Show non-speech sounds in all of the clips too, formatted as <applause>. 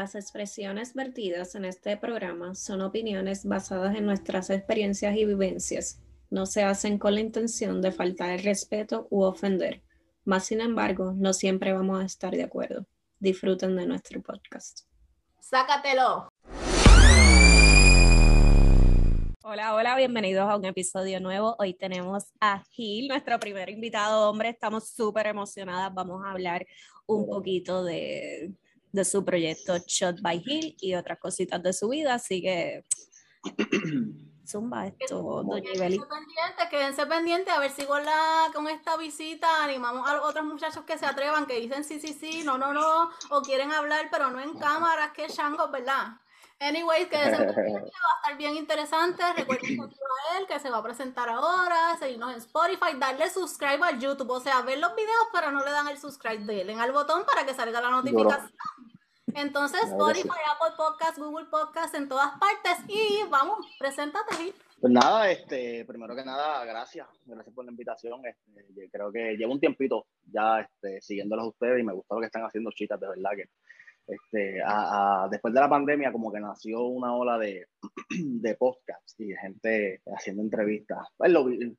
Las expresiones vertidas en este programa son opiniones basadas en nuestras experiencias y vivencias. No se hacen con la intención de faltar el respeto u ofender. Más sin embargo, no siempre vamos a estar de acuerdo. Disfruten de nuestro podcast. Sácatelo. Hola, hola, bienvenidos a un episodio nuevo. Hoy tenemos a Gil, nuestro primer invitado hombre. Estamos súper emocionadas. Vamos a hablar un poquito de, de su proyecto Shot by Hill y otras cositas de su vida, así que <clears throat> zumba esto, doña Quédense pendientes, quédense pendientes, a ver si con, la, con esta visita animamos a los otros muchachos que se atrevan, que dicen sí, sí, sí, no, no, no, o quieren hablar, pero no en cámaras, que changos, ¿verdad? Anyways, quédense pendientes, <laughs> va a estar bien interesante. Recuerden a él, que se va a presentar ahora, seguirnos en Spotify, darle subscribe al YouTube, o sea, ver los videos, pero no le dan el subscribe, denle al botón para que salga la notificación. Entonces, Spotify, Apple Podcast, Google Podcast, en todas partes. Y vamos, preséntate, Pues nada, este, primero que nada, gracias. Gracias por la invitación. Este, creo que llevo un tiempito ya este, siguiéndolos a ustedes y me gusta lo que están haciendo, chicas, de verdad que este, después de la pandemia como que nació una ola de, <clears throat> de podcasts y de gente haciendo entrevistas. Pues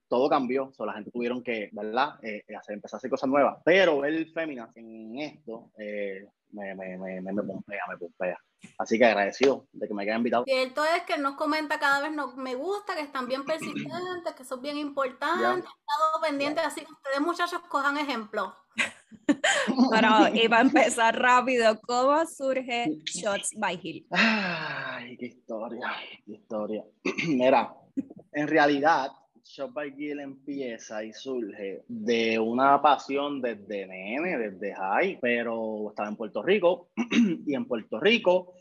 todo cambió, la gente tuvieron que, ¿verdad? Eh, hacer, empezar a hacer cosas nuevas. Pero el Féminas en esto eh, me, me, me, me, pompea, me pompea. Así que agradecido de que me hayan invitado. Cierto es que nos comenta cada vez, nos, me gusta, que están bien persistentes, que son bien importantes, he estado pendientes, así que ustedes muchachos cojan ejemplo. bueno, y va a empezar rápido, ¿cómo surge Shots by Hill? Ay, qué historia, qué historia. <clears throat> Mira, en realidad Shop by Gil empieza y surge de una pasión desde nene, desde high, pero estaba en Puerto Rico <clears throat> y en Puerto Rico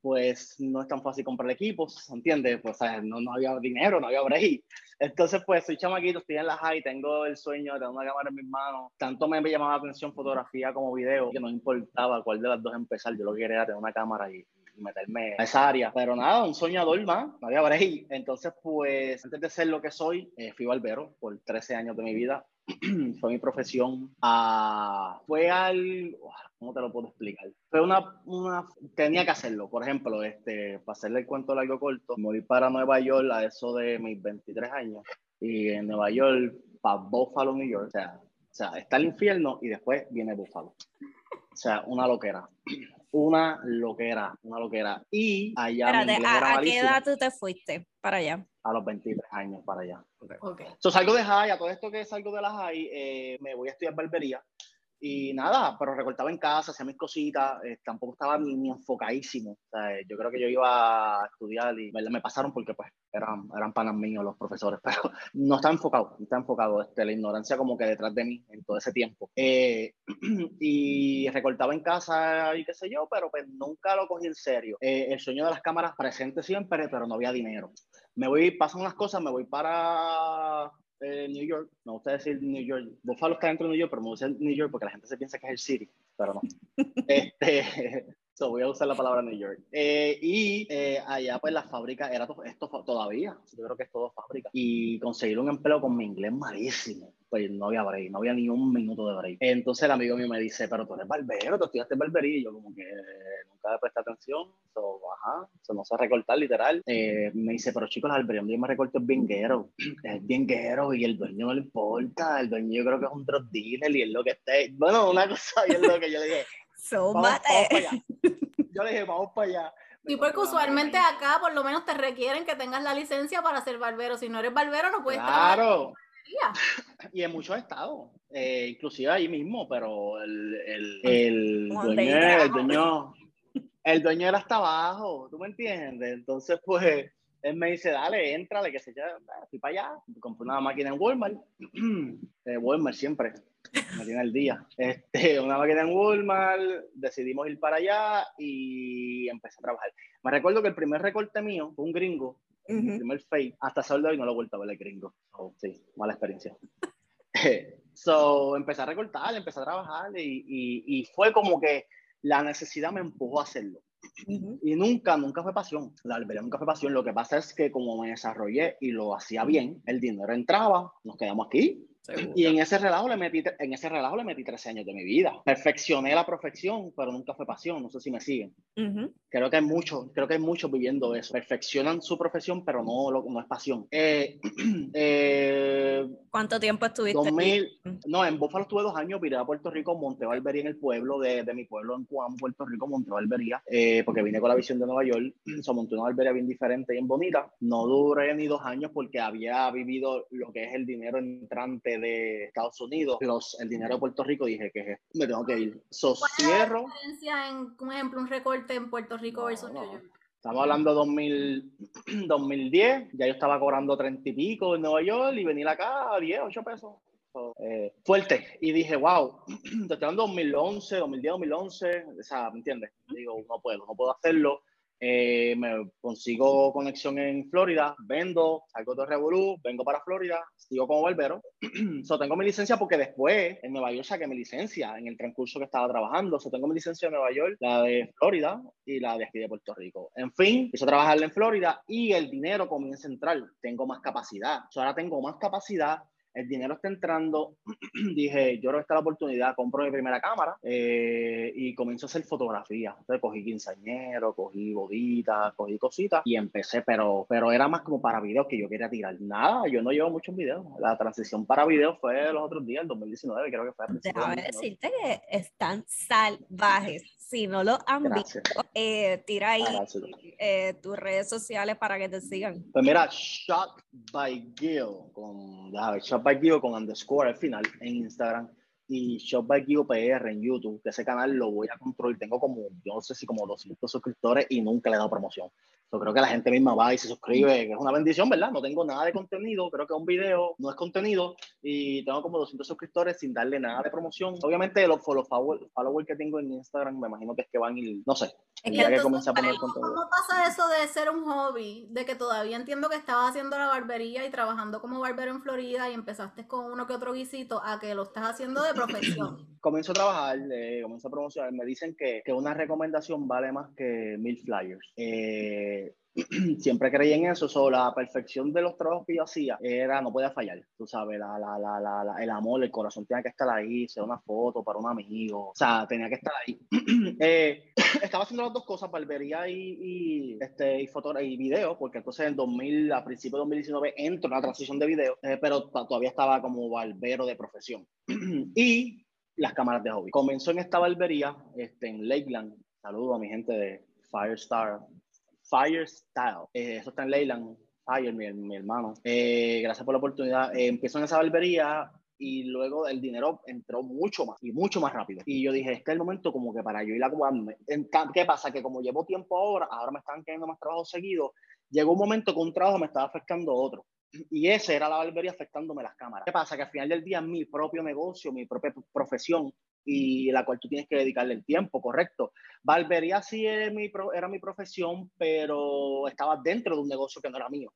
pues no es tan fácil comprar equipos, ¿entiendes? Pues no, no había dinero, no había break. Entonces, pues soy chamaquito, estoy en la high, tengo el sueño de tener una cámara en mis manos. Tanto me llamaba la atención fotografía como video, que no importaba cuál de las dos empezar, yo lo que quería era tener una cámara y, meterme a esa área. Pero nada, un soñador más, no había break. Entonces, pues, antes de ser lo que soy, eh, fui barbero por 13 años de mi vida. <clears throat> fue mi profesión. Ah, fue al... ¿Cómo te lo puedo explicar? Fue una, una... Tenía que hacerlo. Por ejemplo, este, para hacerle el cuento largo corto, voy para Nueva York a eso de mis 23 años. Y en Nueva York, para Buffalo, New York. O sea, o sea, está el infierno y después viene Buffalo. O sea, una loquera <clears throat> una loquera, una loquera. Y allá. Espérate, ¿a, qué edad tú te fuiste para allá? A los 23 años para allá. Okay. So, salgo de high, a todo esto que salgo de la high, eh, me voy a estudiar barbería. Y nada, pero recortaba en casa, hacía mis cositas, eh, tampoco estaba ni, enfocadísimo. O sea, yo creo que yo iba a estudiar y me pasaron porque pues eran, eran panas míos los profesores, <laughs> pero no estaba enfocado, no estaba enfocado. Este, la ignorancia como que detrás de mí en todo ese tiempo. Eh, <clears throat> y recortaba en casa y qué sé yo, pero pues nunca lo cogí en serio. Eh, el sueño de las cámaras presente siempre, pero no había dinero. Me voy, pasan unas cosas, me voy para eh, New York, me gusta decir New York, Buffalo está dentro de New York, pero me gusta decir New York porque la gente se piensa que es el city, pero no. <laughs> este, <laughs> so voy a usar la palabra New York. Eh, y eh, allá pues la fábrica era esto todavía, yo creo que es todo fábrica. Y conseguir un empleo con mi inglés malísimo, pues no había break, no había ni un minuto de break. Entonces el amigo mío me dice, pero tú eres barbero, tú estudiaste barbería, y yo como que nunca le presté atención, so, ajá, so, no sé recortar literal. Eh, me dice, pero chicos, el barbería me recorto es bien guero, es bien guero y el dueño no le importa, el dueño yo creo que es un drug dealer y es lo que esté, bueno, una cosa y es lo que yo le dije, <laughs> so, vamos, vamos para allá. Yo le dije, vamos para allá. Y porque usualmente acá por lo menos te requieren que tengas la licencia para ser barbero. Si no eres barbero no puedes claro. <laughs> Y en muchos estados, eh, inclusive ahí mismo, pero el, el, el dueño, el, dueño, el dueño era hasta abajo, ¿tú me entiendes? Entonces, pues, él me dice, dale, entrale, que se ya, fui para allá, compré una máquina en Walmart, <clears throat> eh, Walmart siempre, me tiene el día, este, <laughs> una máquina en Walmart, decidimos ir para allá y empecé a trabajar. Me recuerdo que el primer recorte mío fue un gringo el primer fake, hasta saldo y no lo he vuelto a ver el gringo. sí, mala experiencia. <laughs> so, empecé a recortar, empecé a trabajar y, y, y, fue como que la necesidad me empujó a hacerlo. Y nunca, nunca fue pasión. La albería nunca fue pasión. Lo que pasa es que como me desarrollé y lo hacía bien, el dinero entraba, nos quedamos aquí Y en ese relajo le metí, en ese relajo le metí 13 años de mi vida. Perfeccioné la perfección, pero nunca fue pasión. No sé si me siguen. Creo que hay muchos, creo que hay muchos viviendo eso. Perfeccionan su profesión, pero no, no es pasión. Eh, <clears throat> eh, ¿Cuánto tiempo estuviste? 2000, no, en Búfalo estuve dos años, vine a Puerto Rico, monté Valvería en el pueblo de, de mi pueblo, en Cuam, Puerto Rico, monté Valvería, eh, porque vine con la visión de Nueva York. <clears throat> Se monté una Valvería bien diferente y bien bonita. No duré ni dos años porque había vivido lo que es el dinero entrante de Estados Unidos, los, el dinero de Puerto Rico, dije que me tengo que ir. So, cierro. ¿Cuál es la diferencia en, por ejemplo, un recorte en Puerto Rico versus Nueva York? Estamos hablando de 2000, 2010, ya yo estaba cobrando 30 y pico en Nueva York y venir acá a 10, 8 pesos. Eh, fuerte. Y dije, wow, <clears throat> te estoy dando 2011, 2010, 2011, o sea, ¿me entiendes? Digo, no puedo, no puedo hacerlo. Eh, me consigo conexión en Florida, vendo, salgo de Revolú, vengo para Florida, sigo como barbero. <clears throat> so, tengo mi licencia porque después en Nueva York saqué mi licencia en el transcurso que estaba trabajando. So, tengo mi licencia en Nueva York, la de Florida y la de aquí de Puerto Rico. En fin, empiezo a trabajar en Florida y el dinero comienza a entrar. Tengo más capacidad. So, ahora tengo más capacidad el dinero está entrando, <clears throat> dije, yo creo que está la oportunidad, compro mi primera cámara eh, y comienzo a hacer fotografía. Entonces cogí quinceañero, cogí boditas, cogí cositas y empecé, pero, pero era más como para videos que yo quería tirar. Nada, yo no llevo muchos videos. La transición para videos fue los otros días, el 2019, creo que fue. Déjame decirte que están salvajes si no lo han visto, eh, tira ahí eh, tus redes sociales para que te sigan. Pues mira, Shot by Gil, con, Shot by Gil con underscore al final en Instagram y Shop by Gil PR en YouTube, que ese canal lo voy a controlar. Tengo como, yo no sé si como 200 suscriptores y nunca le he dado promoción. Yo creo que la gente misma va y se suscribe, que es una bendición, ¿verdad? No tengo nada de contenido, creo que un video no es contenido y tengo como 200 suscriptores sin darle nada de promoción. Obviamente los, followers que tengo en Instagram me imagino que es que van y no sé. Es que, a poner contenido. ¿Cómo pasa eso de ser un hobby? De que todavía entiendo que estabas haciendo la barbería y trabajando como barbero en Florida y empezaste con uno que otro guisito a que lo estás haciendo de profesión. <clears throat> comienzo a trabajar, eh, comienzo a promocionar. Me dicen que, que, una recomendación vale más que mil flyers. Eh, <clears throat> siempre creí en eso, so, la perfección de los trabajos que yo hacía era, no podía fallar, tú sabes, la, la, la, el amor, el corazón tenía que estar ahí, ser una foto para un amigo, o sea, tenía que estar ahí. <clears throat> eh, <clears throat> estaba haciendo las dos cosas, barbería y, y, este, y, y video, porque entonces en 2000, a principios de 2019 entro en la transición de video, eh, pero todavía estaba como barbero de profesión. y las cámaras de hobby. Comenzó en esta barbería, este, en Lakeland. Saludo a mi gente de Firestar, Firestyle. Eh, eso está en Leyland. Fire, mi, mi hermano. Eh, gracias por la oportunidad. Eh, empiezo en esa barbería y luego el dinero entró mucho más y mucho más rápido. Y yo dije, este es el momento como que para yo ir a cuidarme. ¿Qué pasa? Que como llevo tiempo ahora, ahora me están quedando más trabajo seguido, llegó un momento que un trabajo me estaba afectando a otro. Y ese era la barbería afectándome las cámaras. ¿Qué pasa? Que al final del día mi propio negocio, mi propia profesión y la cual tú tienes que dedicarle el tiempo, correcto. Barbería sí era mi, era mi profesión, pero estaba dentro de un negocio que no era mío.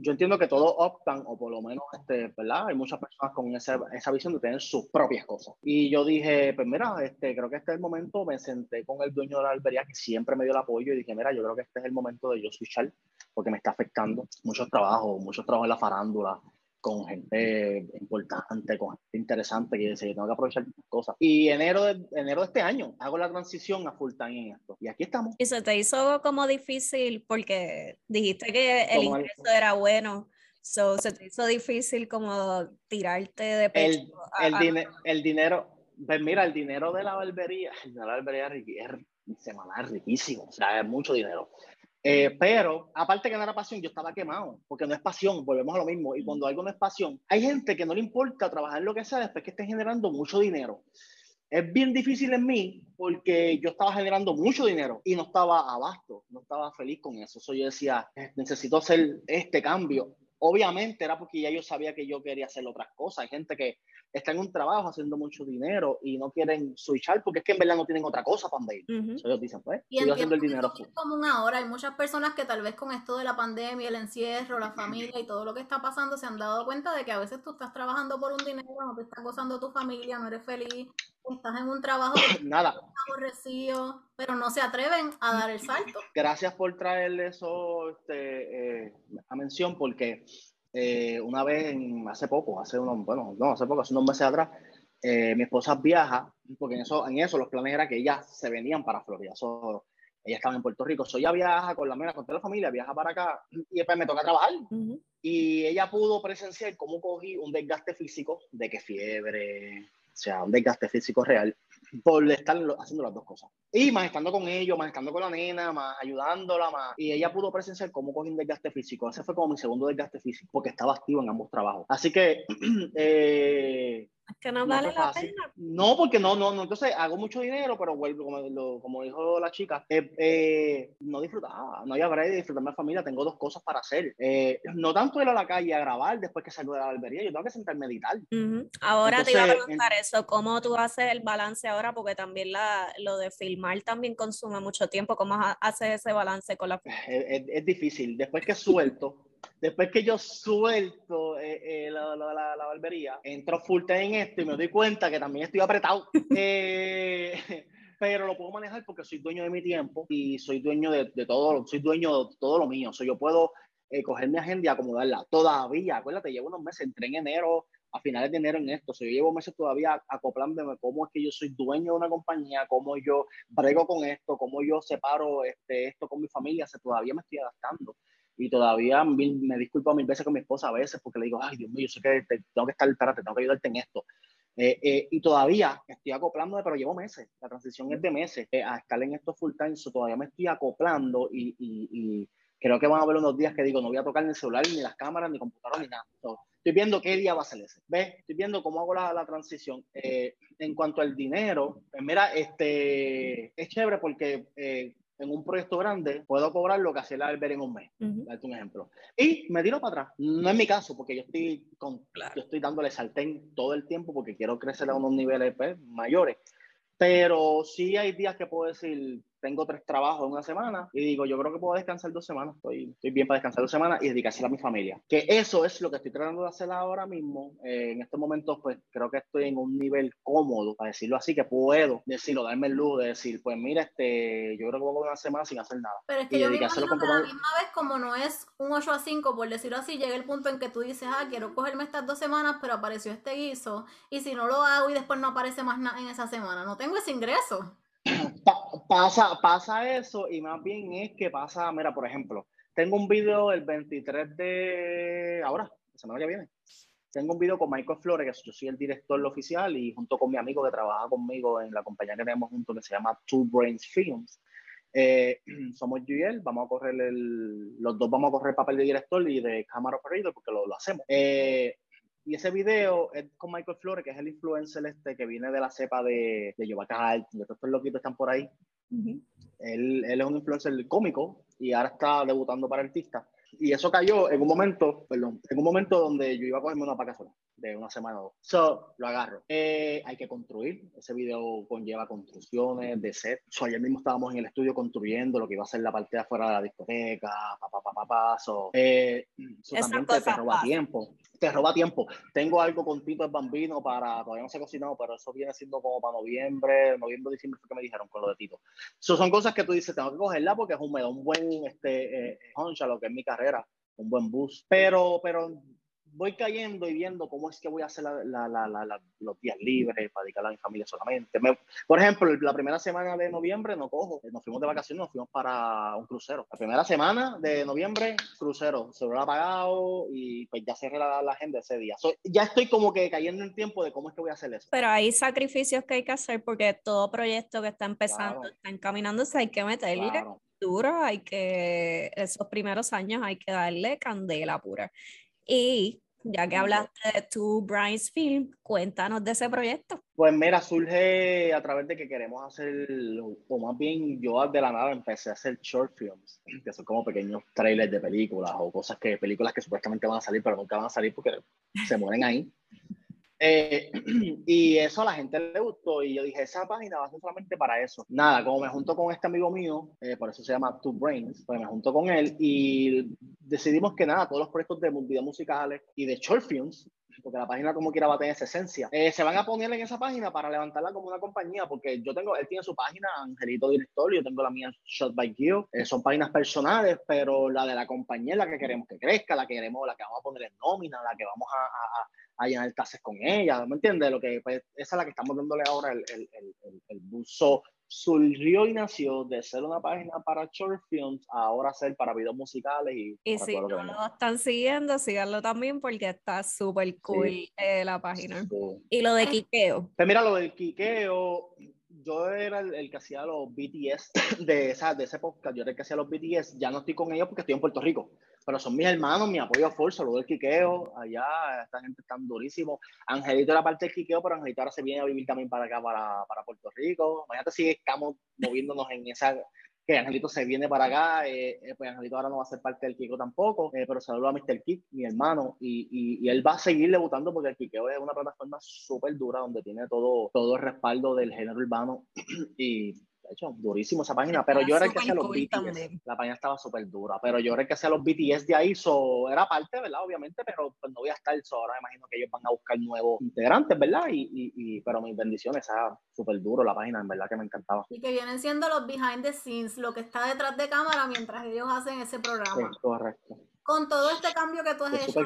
Yo entiendo que todos optan, o por lo menos, este, ¿verdad? Hay muchas personas con esa, esa, visión de tener sus propias cosas. Y yo dije, pues mira, este, creo que este es el momento, me senté con el dueño de la barbería que siempre me dio el apoyo y dije, mira, yo creo que este es el momento de yo switchar porque me está afectando muchos trabajos, muchos trabajos en la farándula, con gente importante, con gente interesante, que dice, tengo que aprovechar cosas. Y enero de, enero de este año hago la transición a full time en esto. Y aquí estamos. ¿Y se te hizo como difícil porque dijiste que el ingreso era bueno? So, ¿Se te hizo difícil como tirarte de pecho? El, el, el dinero, pues mira, el dinero de la barbería, de la barbería es semanal riquísimo, o sea, es mucho dinero. Eh, pero, aparte que no era pasión, yo estaba quemado, porque no es pasión, volvemos a lo mismo. Y cuando algo no es pasión, hay gente que no le importa trabajar lo que sea después que esté generando mucho dinero. Es bien difícil en mí porque yo estaba generando mucho dinero y no estaba abasto, no estaba feliz con eso. So yo decía, necesito hacer este cambio. Obviamente era porque ya yo sabía que yo quería hacer otras cosas. Hay gente que está en un trabajo haciendo mucho dinero y no quieren switchar porque es que en verdad no tienen otra cosa para ir. ellos dicen, pues, y haciendo el dinero. Es común ahora, hay muchas personas que tal vez con esto de la pandemia, el encierro, la familia y todo lo que está pasando se han dado cuenta de que a veces tú estás trabajando por un dinero, no te estás gozando tu familia, no eres feliz, estás en un trabajo <coughs> Nada. aborrecido, pero no se atreven a dar el salto. Gracias por traerle eso este, eh, a mención porque eh, una vez, hace poco, hace unos, bueno, no, hace poco, hace unos meses atrás, eh, mi esposa viaja, porque en eso, en eso los planes era que ellas se venían para Florida. ella estaba en Puerto Rico, so ella viaja con la mera, con toda la familia, viaja para acá y después me toca trabajar. Y ella pudo presenciar cómo cogí un desgaste físico, de que fiebre, o sea, un desgaste físico real, por estar haciendo las dos cosas. Y más estando con ellos, más estando con la nena, más ayudándola, más. Y ella pudo presenciar cómo cogí un desgaste físico. Ese fue como mi segundo desgaste físico, porque estaba activo en ambos trabajos. Así que <clears throat> eh, que no, vale la pena. No, porque no, no, no. Entonces hago mucho dinero, pero vuelvo, como, como dijo la chica, eh, eh, no disfrutaba, no había break de disfrutar mi familia. Tengo dos cosas para hacer. Eh, no tanto ir a la calle a grabar después que salgo de la barbería, yo tengo que sentarme a meditar. Ahora te iba a preguntar eso, ¿cómo tú haces el balance ahora? Porque también la, lo de filmar también consume mucho tiempo. ¿Cómo haces ese balance con la... Es, es difícil. Después que suelto después que yo suelto eh, eh, la, la, la, barbería, entro full time en esto y me doy cuenta que también estoy apretado. <laughs> Eh, <laughs> pero lo puedo manejar porque soy dueño de mi tiempo y soy dueño de, de todo, soy dueño de todo lo mío. O yo puedo coger mi agenda y acomodarla. Todavía, acuérdate, llevo unos meses, entré en enero, a finales de enero en esto. O yo llevo meses todavía acoplándome cómo es que yo soy dueño de una compañía, cómo yo brego con esto, cómo yo separo este, esto con mi familia. O todavía me estoy adaptando y todavía me disculpo mil veces con mi esposa a veces porque le digo, ay Dios mío, yo sé que tengo que estar, espérate, tengo que ayudarte en esto. Eh, eh, y todavía estoy acoplándome, pero llevo meses, la transición es de meses eh, a estar en esto full time, so todavía me estoy acoplando y, y, creo que van a haber unos días que digo, no voy a tocar ni el celular, ni las cámaras, ni computadora, ni nada. estoy viendo qué día va a ser ese. ¿Ves? Estoy viendo cómo hago la, la transición. en cuanto al dinero, pues mira, este, es chévere porque en un proyecto grande, puedo cobrar lo que hace el ver en un mes. Darte un ejemplo. Y me tiro para atrás. No es mi caso, porque yo estoy, con, yo estoy dándole sartén todo el tiempo porque quiero crecer a unos niveles pues, mayores. Pero sí hay días que puedo decir, tengo tres trabajos en una semana y digo, yo creo que puedo descansar dos semanas, estoy, estoy bien para descansar dos semanas y dedicarse a mi familia. Que eso es lo que estoy tratando de hacer ahora mismo. Eh, en estos momentos, pues creo que estoy en un nivel cómodo, para decirlo así, que puedo decirlo, darme el luz de decir, pues mira, este, yo creo que voy a una semana sin hacer nada. Pero es que yo me imagino que la misma vez, como no es un 8 a 5, por decirlo así, llega el punto en que tú dices, ah, quiero cogerme estas dos semanas, pero apareció este guiso, y si no lo hago y después no aparece más nada en esa semana, no tengo ese ingreso pasa, pasa eso y más bien es que pasa, mira, por ejemplo, tengo un video el 23 de ahora, la semana que viene. Tengo un video con Michael Flores, que yo soy el director oficial, y junto con mi amigo que trabaja conmigo en la compañía que tenemos juntos, que se llama Two Brains Films. Eh, <clears throat> somos yo y él, vamos a correr el, los dos vamos a correr el papel de director y de cámara operator porque lo, lo hacemos. Eh, y ese video es con Michael Flores, que es el influencer este que viene de la cepa de, de todos estos loquitos están por ahí. Él, él, es un influencer cómico y ahora está debutando para artista. Y eso cayó en un momento, perdón, en un momento donde yo iba a cogerme una vacaciones de una semana o dos. So, lo agarro. Eh, hay que construir. Ese video conlleva construcciones de set. So, ayer mismo estábamos en el estudio construyendo lo que iba a ser la parte de afuera de la discoteca, papá, papá, papá. So, eh, también te, roba tiempo. Te roba tiempo. Tengo algo con Tito el Bambino para, todavía no se ha cocinado, pero eso viene siendo como para noviembre, noviembre, diciembre fue que me dijeron con lo de Tito. So, son cosas que tú dices, tengo que cogerla porque es un, un buen este, eh, lo que es mi carrera, un buen bus. Pero, pero voy cayendo y viendo cómo es que voy a hacer la, la, la, los días libres para dedicar a mi familia solamente. por ejemplo, la primera semana de noviembre no cojo, nos fuimos de vacaciones, nos fuimos para un crucero. La primera semana de noviembre, crucero, se lo ha pagado y pues ya cerré la, agenda ese día. ya estoy como que cayendo en tiempo de cómo es que voy a hacer eso. Pero hay sacrificios que hay que hacer porque todo proyecto que está empezando, está encaminándose, hay que meterle. duro, hay que, esos primeros años hay que darle candela pura. Y ya que hablaste de tu Brian's Film, cuéntanos de ese proyecto. Pues mira, surge a través de que queremos hacer, o más bien yo de la nada empecé a hacer short films, que son como pequeños trailers de películas o cosas que, películas que supuestamente van a salir, pero nunca van a salir porque se mueren ahí. Eh, <clears throat> y eso a la gente le gustó y yo dije, esa página va a ser solamente para eso. Nada, como me junto con este amigo mío, eh, por eso se llama Two Brains, pues me junto con él y decidimos que nada, todos los proyectos de videos musicales y de short films porque la página como quiera va a tener esa esencia. Eh, se van a poner en esa página para levantarla como una compañía, porque yo tengo, él tiene su página, Angelito Director, yo tengo la mía, Shot by Gio, eh, son páginas personales, pero la de la compañía es la que queremos que crezca, la que queremos, la que vamos a poner en nómina, la que vamos a, a, a llenar tases con ella, ¿me entiendes? Lo que, pues, esa es la que estamos dándole ahora el, el, el, el buzo surgió y nació de ser una página para short films a ahora ser para videos musicales y, y si no lo están siguiendo, síganlo también porque está súper cool eh, la página. Y lo de Kikeo. Pues mira, lo del Kikeo, yo era el, que hacía los BTS <coughs> de, esa, de ese podcast, yo era el que hacía los BTS, ya no estoy con ellos porque estoy en Puerto Rico, pero son mis hermanos, mi apoyo full, saludo del Quiqueo, allá, esta gente está durísimo. Angelito era parte del Quiqueo, pero Angelito ahora se viene a vivir también para acá, para, para Puerto Rico. Imagínate si estamos moviéndonos en esa que Angelito se viene para acá, eh, eh, pues Angelito ahora no va a ser parte del Kiko tampoco, eh, pero saludo a Mr. Kik, mi hermano, y, y, él va a seguir debutando porque el Kikeo es una plataforma súper dura donde tiene todo, todo el respaldo del género urbano <clears throat> y hecho, durísimo esa página, pero yo era el que hacía los BTS. La página estaba súper dura, pero yo era el que hacía los BTS de ahí, so, era parte, ¿verdad? Obviamente, pero pues no voy a estar, so, ahora imagino que ellos van a buscar nuevos integrantes, ¿verdad? Y, y, y pero mis bendiciones, era súper duro la página, en verdad que me encantaba. Y que vienen siendo los behind the scenes, lo que está detrás de cámara mientras ellos hacen ese programa. Sí, correcto. Con todo este cambio que tú has hecho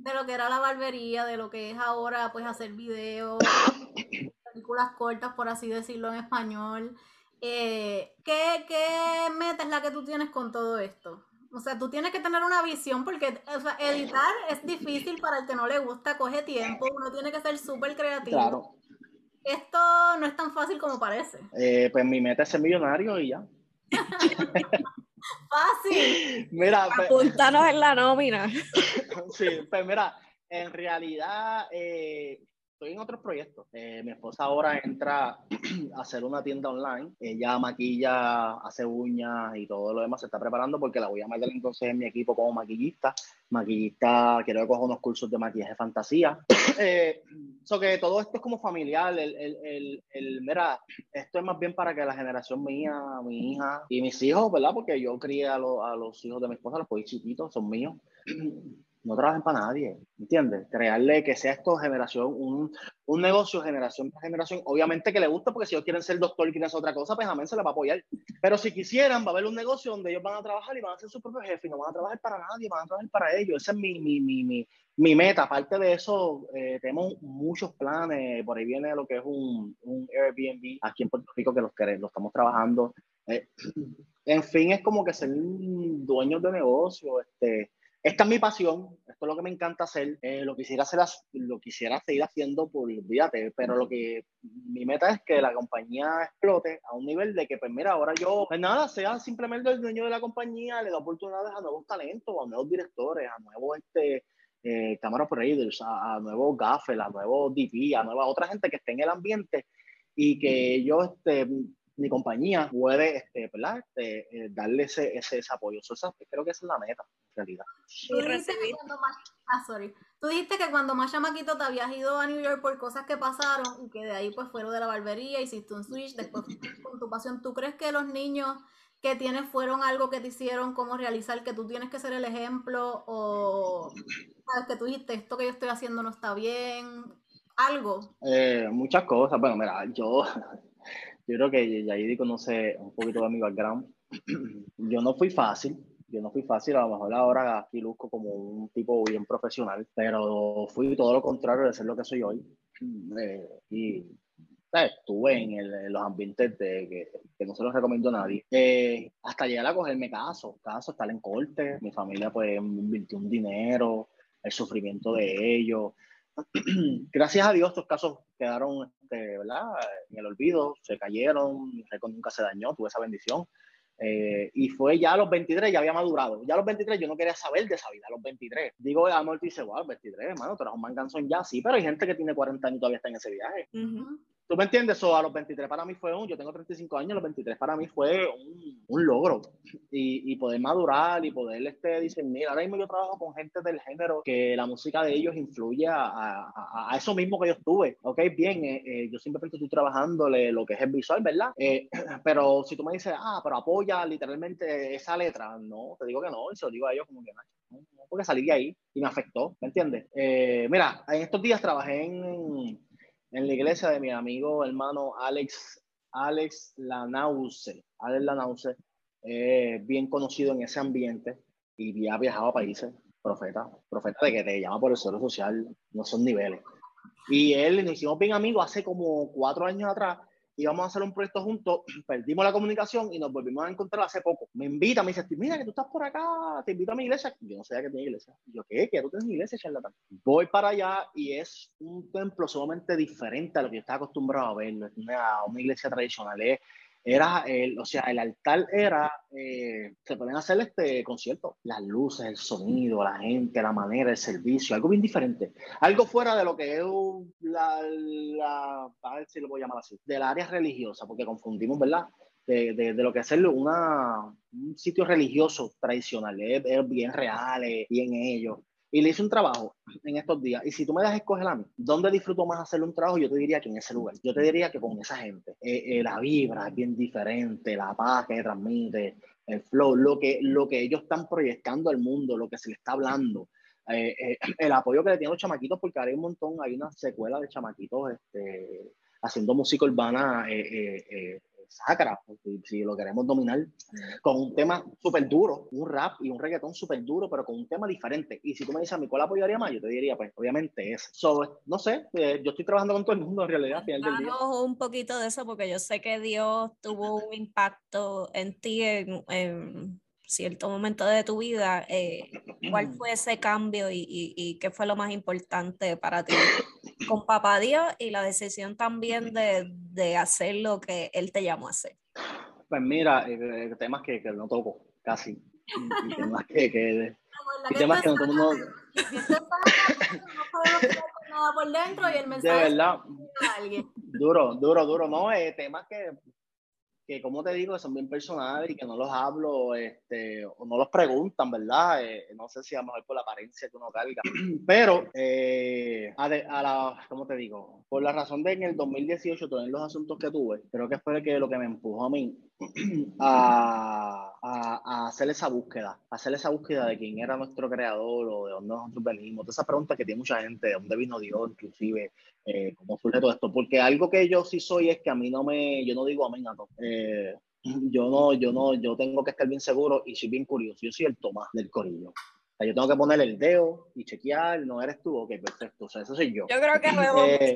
de lo que era la barbería, de lo que es ahora, pues, hacer videos, <coughs> películas cortas, por así decirlo en español, eh, ¿qué, ¿qué, meta es la que tú tienes con todo esto? O sea, tú tienes que tener una visión porque o sea, editar es difícil para el que no le gusta, coge tiempo, uno tiene que ser súper creativo. Claro. Esto no es tan fácil como parece. Eh, pues mi meta es ser millonario y ya. <laughs> Fácil. Mira, pues, Apúntanos en la nómina. <laughs> sí, pues mira, en realidad eh, estoy en otros proyectos. Eh, mi esposa ahora entra <clears throat> a hacer una tienda online. Ella maquilla, hace uñas y todo lo demás. Se está preparando porque la voy a meter entonces en mi equipo como maquillista. Maquillista, quiero que coja unos cursos de maquillaje fantasía. <clears throat> eh, que todo esto es como familiar. El, el, el, mira, esto es más bien para que la generación mía, mi hija y mis hijos, ¿verdad? Porque yo crié a, a los hijos de mi esposa, los pues chiquitos, son míos <clears throat> no trabajen para nadie, ¿entiendes? Crearle que sea esto generación, un, un negocio generación por generación. Obviamente que le gusta porque si ellos quieren ser doctor y quieren hacer otra cosa, pues amén se les va a apoyar. Pero si quisieran, va a haber un negocio donde ellos van a trabajar y van a ser su propio jefe y no van a trabajar para nadie, van a trabajar para ellos. Esa es mi, mi, mi, mi, mi meta. Aparte de eso, eh, tenemos muchos planes. Por ahí viene lo que es un, un Airbnb aquí en Puerto Rico que los, que lo estamos trabajando. Eh, <clears throat> en fin, es como que ser dueños de negocio, este esta es mi pasión, esto es lo que me encanta hacer, eh, lo, quisiera hacer, lo quisiera seguir haciendo por, olvídate, pero lo que mi meta es que la compañía explote a un nivel de que, pues mira, ahora yo, pues nada, sea simplemente el dueño de la compañía, le da oportunidades a nuevos talentos, a nuevos directores, a nuevos este, eh, camera operators, a, a nuevos gaffers, a nuevos DP, a nueva otra gente que esté en el ambiente y que yo este, mi compañía puede este, ¿verdad? Este, eh, darle ese, ese, ese apoyo. Eso, creo que esa es la meta, en realidad. ¿Tú dijiste, que cuando más, ah, sorry. Tú dijiste que cuando más chamaquito te habías ido a New York por cosas que pasaron y que de ahí pues fueron de la barbería, hiciste un switch, después con tu pasión. ¿Tú crees que los niños que tienes fueron algo que te hicieron como realizar que tú tienes que ser el ejemplo o sabes que tú dijiste esto que yo estoy haciendo no está bien? Algo. Eh, muchas cosas. Bueno, mira, yo yo creo que Yaidi conoce un poquito de mi background. <clears throat> yo no fui fácil, yo no fui fácil, a lo mejor ahora aquí luzco como un tipo bien profesional, pero fui todo lo contrario de ser lo que soy hoy. Eh, y estuve en, los ambientes de, que, no se los recomiendo a nadie. Eh, hasta llegar a cogerme caso, caso, estar en corte, mi familia pues invirtió un dinero, el sufrimiento de ellos. <clears throat> gracias a Dios estos casos quedaron este, ¿verdad? en el olvido, se cayeron, mi récord nunca se dañó, tuve esa bendición. Eh, y fue ya a los 23, ya había madurado. Ya a los 23 yo no quería saber de esa vida, a los 23. Digo, amor, dice, wow, 23, hermano, tú eres un manganzón ya, sí, pero hay gente que tiene 40 años y todavía está en ese viaje. ¿Tú me entiendes? eso a los 23 para mí fue un, yo tengo 35 años, a los 23 para mí fue un, logro. Y, poder madurar y poder este, discernir. Ahora mismo yo trabajo con gente del género que la música de ellos influye a, a, eso mismo que yo estuve. Ok, bien, eh, eh, yo simplemente estoy trabajándole lo que es el visual, ¿verdad? Eh, <clears throat> pero si tú me dices, ah, pero apoya literalmente esa letra, no, te digo que no, y se lo digo a ellos como que no porque salí de ahí y me afectó, ¿me entiendes? Mira, en estos días trabajé en, en la iglesia de mi amigo hermano Alex, Alex Lanause. Alex Lanause, bien conocido en ese ambiente y ha viajado a países, profeta, profeta de que te llama por el suelo social, no son niveles. Y él nos hicimos bien amigos hace como cuatro años atrás íbamos a hacer un proyecto juntos, <clears throat> perdimos la comunicación y nos volvimos a encontrar hace poco. Me invita, me dice, mira que tú estás por acá, te invito a mi iglesia. Yo no sabía que tenía iglesia. yo, ¿qué? ¿Que tú tienes iglesia, charlatán? Voy para allá y es un templo sumamente diferente a lo que yo estaba acostumbrado a ver. Una, una iglesia tradicional. Es era, el, o sea, el altar era, eh, se pueden hacer este concierto, las luces, el sonido, la gente, la manera, el servicio, algo bien diferente, algo fuera de lo que es la, la a ver si lo voy a llamar así, del área religiosa, porque confundimos, ¿verdad? De, de, de, lo que es una, un sitio religioso tradicional, es, es bien real, es bien ellos. Y le hice un trabajo en estos días. Y si tú me das escoger a mí, ¿dónde disfruto más hacer un trabajo? Yo te diría que en ese lugar. Yo te diría que con esa gente. Eh, eh, la vibra es bien diferente, la paz que transmite, el flow, lo que, lo que ellos están proyectando al mundo, lo que se le está hablando. Eh, <clears throat> el apoyo que le tienen los chamaquitos, porque hay un montón, hay una secuela de chamaquitos este, haciendo música urbana sacra, si, lo queremos dominar, con un tema súper duro, un rap y un reggaetón súper duro, pero con un tema diferente. Y si tú me dices a mí cuál apoyaría más, yo te diría, pues obviamente es. So, no sé, eh, yo estoy trabajando con todo el mundo en realidad. un poquito de eso porque yo sé que Dios tuvo un impacto en ti en, cierto momento de tu vida. Eh, ¿Cuál fue ese cambio y, y, y qué fue lo más importante para ti? con papá Dios y la decisión también de, de hacer lo que Él te llamó a hacer? Pues mira, eh, temas que, que, no toco casi. Y, temas que, que, <laughs> y temas que no mundo... nada por dentro y el mensaje de verdad duro duro duro no eh, temas que que como te digo, son bien personales y que no los hablo, este, o no los preguntan, ¿verdad? Eh, no sé si a lo mejor por la apariencia que uno carga, <clears throat> pero eh, a, a, la, ¿cómo te digo? Por la razón de en el 2018 tener los asuntos que tuve, creo que fue que lo que me empujó a mí <clears throat> a, a, hacer esa búsqueda, a hacer esa búsqueda de quién era nuestro creador o de dónde nosotros venimos, de esa pregunta que tiene mucha gente, de dónde vino Dios, inclusive, eh, cómo surge todo esto, porque algo que yo sí soy es que a mí no me, yo no digo amén a todo. Eh, <clears throat> yo no, yo no, yo tengo que estar bien seguro y soy bien curioso. Yo soy el Tomás del corillo yo tengo que poner el dedo y chequear, no eres tú, ok, perfecto, o sea, eso soy yo. Yo creo que luego <laughs> eh.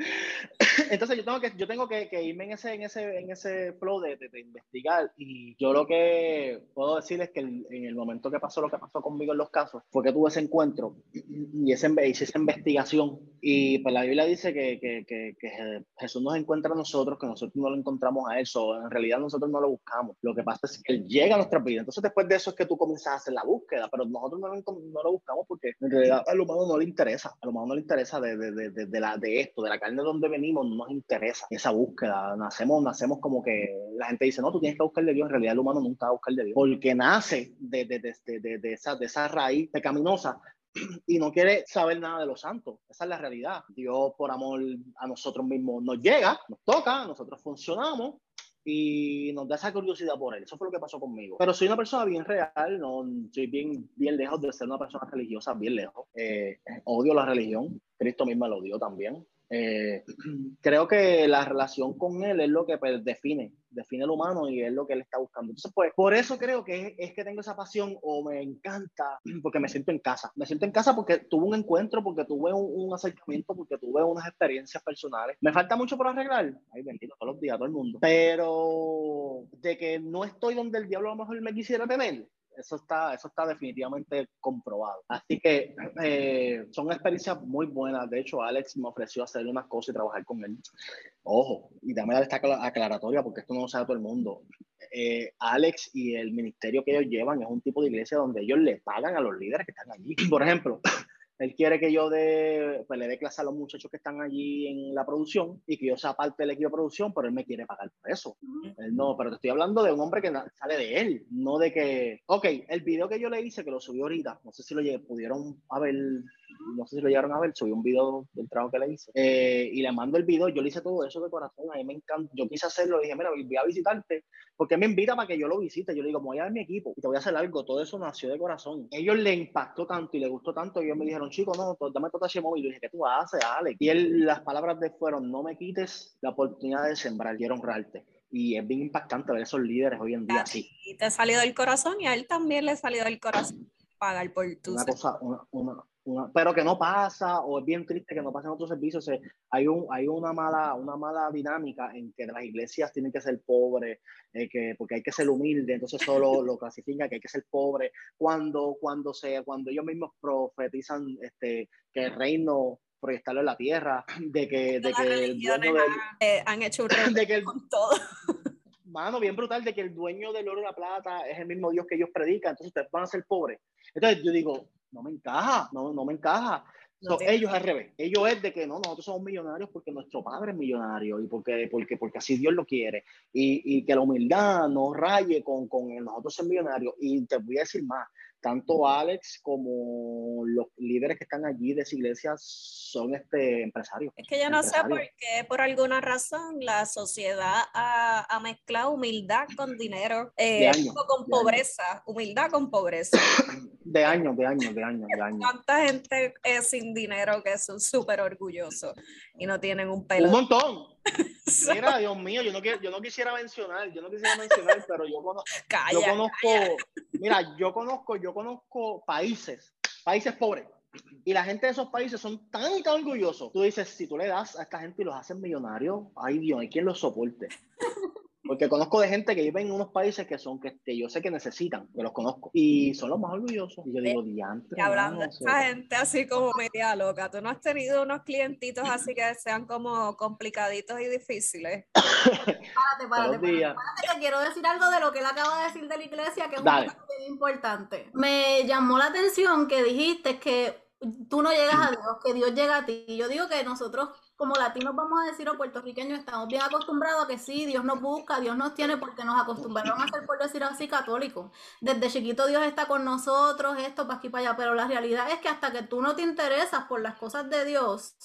<laughs> Entonces yo tengo que, yo tengo que, que, irme en ese, en ese, en ese flow de, de, investigar y yo lo que puedo decir es que en el momento que pasó lo que pasó conmigo en los casos fue que tuve ese encuentro y ese, hice esa investigación y pues la Biblia dice que, que, que, Jesús nos encuentra a nosotros, que nosotros no lo encontramos a él, so, en realidad nosotros no lo buscamos, lo que pasa es que él llega a nuestra vida, entonces después de eso es que tú comienzas a hacer la búsqueda, pero nosotros no lo, no lo buscamos porque en realidad al humano no le interesa, al humano no le interesa de, de, de, de, la, de esto, de la carne donde venimos, no nos interesa esa búsqueda, nacemos, nacemos como que la gente dice, no, tú tienes que buscar de Dios, en realidad el humano nunca va a buscar de Dios, porque nace de, de, de, de, esa, de esa raíz pecaminosa y no quiere saber nada de los santos. Esa es la realidad. Dios, por amor a nosotros mismos, nos llega, nos toca, nosotros funcionamos y nos da esa curiosidad por él. Eso fue lo que pasó conmigo. Pero soy una persona bien real, no soy bien, bien lejos de ser una persona religiosa, bien lejos. Eh, odio la religión, Cristo mismo lo odió también. Eh, <clears throat> creo que la relación con él es lo que pues, define, define el humano y es lo que él está buscando. Entonces, pues, por eso creo que es, que tengo esa pasión o me encanta, <clears throat> porque me siento en casa. Me siento en casa porque tuve un encuentro, porque tuve un, acercamiento, porque tuve unas experiencias personales. Me falta mucho por arreglar. Ay, bendito, todos los días, todo el mundo. Pero de que no estoy donde el diablo a lo mejor me quisiera tener, eso está, eso está definitivamente comprobado. Así que eh, son experiencias muy buenas. De hecho, Alex me ofreció hacer unas cosas y trabajar con él. Ojo, y dame esta aclaratoria porque esto no lo sabe todo el mundo. Eh, Alex y el ministerio que ellos llevan es un tipo de iglesia donde ellos le pagan a los líderes que están allí. Por ejemplo, él quiere que yo de, pues, le dé clase a los muchachos que están allí en la producción y que yo sea parte del equipo de producción, pero él me quiere pagar por eso. no, pero te estoy hablando de un hombre que sale de él, no de que, ok, el video que yo le hice, que lo subió ahorita, no sé si lo pudieron haber no sé si lo llegaron a ver, subí un video del trabajo que le hice, eh, y le mando el video, yo le hice todo eso de corazón, a mí me encanta, yo quise hacerlo, dije, mira, voy a visitarte, porque me invita para que yo lo visite, yo le digo, voy a ver mi equipo, y te voy a hacer algo, todo eso nació de corazón. Ellos le impactó tanto y le gustó tanto, ellos me dijeron, chico, no, dame todo ese móvil, y yo dije, ¿qué tú haces, Alex? Y él, las palabras de fueron, no me quites la oportunidad de sembrar, quiero honrarte y es bien impactante ver esos líderes hoy en día así. Y te salió del corazón y a él también le salió del corazón pagar por tu una cosa, una, una, pero que no pasa o es bien triste que no pasen otros servicios. hay, un, hay una, mala, una mala dinámica en que las iglesias tienen que ser pobres, eh, que, porque hay que ser humilde, entonces solo <laughs> lo clasifica que hay que ser pobre. Cuando, cuando, se, cuando ellos mismos profetizan este, que el reino proyectarlo en la tierra, de que, de que el dueño del, han hecho un <laughs> de que el, con todo. Mano, bien brutal de que el dueño del oro y la plata es el mismo Dios que ellos predican, entonces ustedes van a ser pobres. Entonces yo digo, no me encaja, no, no me encaja. ellos al revés, ellos es de que no, nosotros somos millonarios porque nuestro padre es millonario y porque, porque, porque así Dios lo quiere. Y, y que la humildad no raye con, con nosotros ser millonarios. Y te voy a decir más, tanto Alex como los líderes que están allí de esa iglesia son este, empresarios. Es que yo no sé por qué, por alguna razón, la sociedad ha, ha mezclado humildad con dinero, eh, con pobreza, humildad con pobreza. <coughs> De años, de años, de años, de años. ¿Cuánta gente es sin dinero que son súper orgullosos y no tienen un pelo? Un montón. <laughs> Mira, Dios mío, yo no, yo no quisiera mencionar, yo no quisiera mencionar, pero yo conozco, <laughs> yo conozco mira, yo conozco, yo conozco países, países pobres, y la gente de esos países son tan tan orgullosos. Tú dices, si tú le das a esta gente y los haces millonarios, ay Dios, hay quien los soporte. Porque conozco de gente que vive en unos países que son que, yo sé que necesitan, que los conozco. Y son los más orgullosos. Y yo digo, diantre. Y hablando de esa gente así como media loca, ¿tú no has tenido unos clientitos así que sean como complicaditos y difíciles? <coughs> párate, párate, párate, que quiero decir algo de lo que él acaba de decir de la iglesia, que es muy importante. Me llamó la atención que dijiste que tú no llegas a Dios, que Dios llega a ti. Yo digo que nosotros como latinos vamos a decir o puertorriqueños estamos bien acostumbrados a que sí, Dios nos busca, Dios nos tiene porque nos acostumbraron a ser, por decir así, católicos. Desde chiquito Dios está con nosotros, esto, para aquí, para allá, pero la realidad es que hasta que tú no te interesas por las cosas de Dios,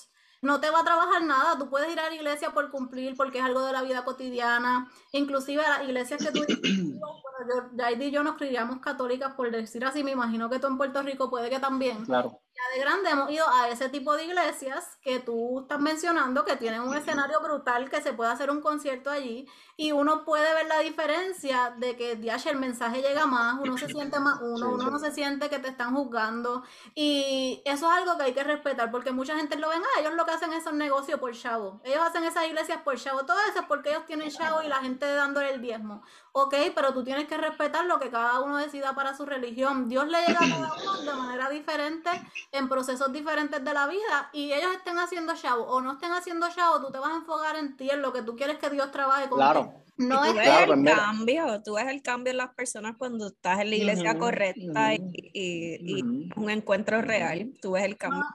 no te va a trabajar nada. Tú puedes ir a la iglesia por cumplir, porque es algo de la vida cotidiana. Inclusive a las iglesias que tú <clears throat> bueno, yo, y yo nos criamos católicas, por decir así, me imagino que tú en Puerto Rico puede que también. Claro ya de grande hemos ido a ese tipo de iglesias que tú estás mencionando, que tienen un escenario brutal, que se puede hacer un concierto allí, y uno puede ver la diferencia de que el mensaje llega más, uno se siente más uno, uno no se siente que te están juzgando, y eso es algo que hay que respetar, porque mucha gente lo ven, ah, ellos lo que hacen es un negocio por chavo, ellos hacen esas iglesias por chavo, todo eso es porque ellos tienen chavo y la gente dándole el diezmo, ok, pero tú tienes que respetar lo que cada uno decida para su religión, Dios le llega a cada uno de manera diferente, en procesos diferentes de la vida y ellos estén haciendo chavo o no estén haciendo chavo, tú te vas a enfocar en ti, en lo que tú quieres que Dios trabaje contigo. Claro. No es el pues cambio, tú ves el cambio en las personas cuando estás en la iglesia correcta y, un encuentro real, tú ves el cambio.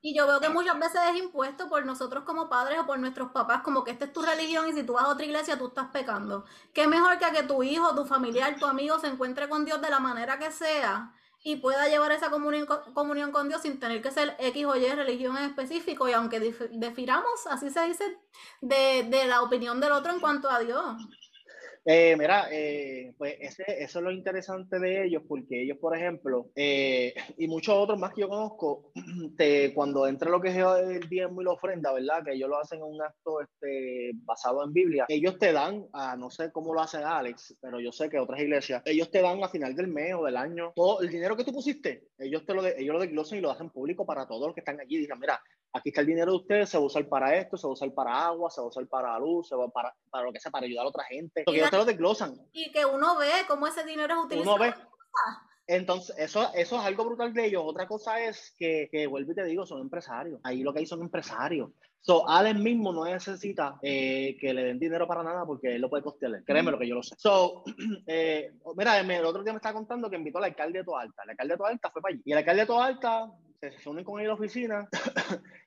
Y yo veo que muchas veces es impuesto por nosotros como padres o por nuestros papás, como que esta es tu religión y si tú vas a otra iglesia tú estás pecando. Qué mejor que a que tu hijo, tu familiar, tu amigo se encuentre con Dios de la manera que sea y pueda llevar esa comunión, comunión con Dios sin tener que ser X o Y religión en específico y aunque defiramos, así se dice, de, de la opinión del otro en cuanto a Dios. Eh, mira, eh, pues ese, eso es lo interesante de ellos, porque ellos, por ejemplo, eh, <laughs> y muchos otros más que yo conozco, <clears throat> te, cuando entra lo que es el diezmo y la ofrenda, ¿verdad? Que ellos lo hacen en un acto este, basado en Biblia, ellos te dan, a, no sé cómo lo hacen Alex, pero yo sé que otras iglesias, ellos te dan a final del mes o del año, todo el dinero que tú pusiste, ellos, te lo, ellos lo desglosan y lo hacen público para todos los que están allí. Digan, mira, aquí está el dinero de ustedes, se va a usar para esto, se va a usar para agua, se va a usar para luz, se va para, para lo que sea, para ayudar a otra gente. Porque ellos te lo desglosan. Y que uno ve cómo ese dinero es utilizado. Uno ve. Entonces, eso, eso es algo brutal de ellos. Otra cosa es que, que vuelvo y te digo, son empresarios. Ahí lo que hay son empresarios. So, Alex mismo no necesita eh, que le den dinero para nada porque él lo puede costear. Créeme lo que yo lo sé. So, <clears throat> eh, mira, el otro día me estaba contando que invitó al alcalde de Toalta. El alcalde de Toalta fue para allí. Y el alcalde de Toalta se reúne con él en la oficina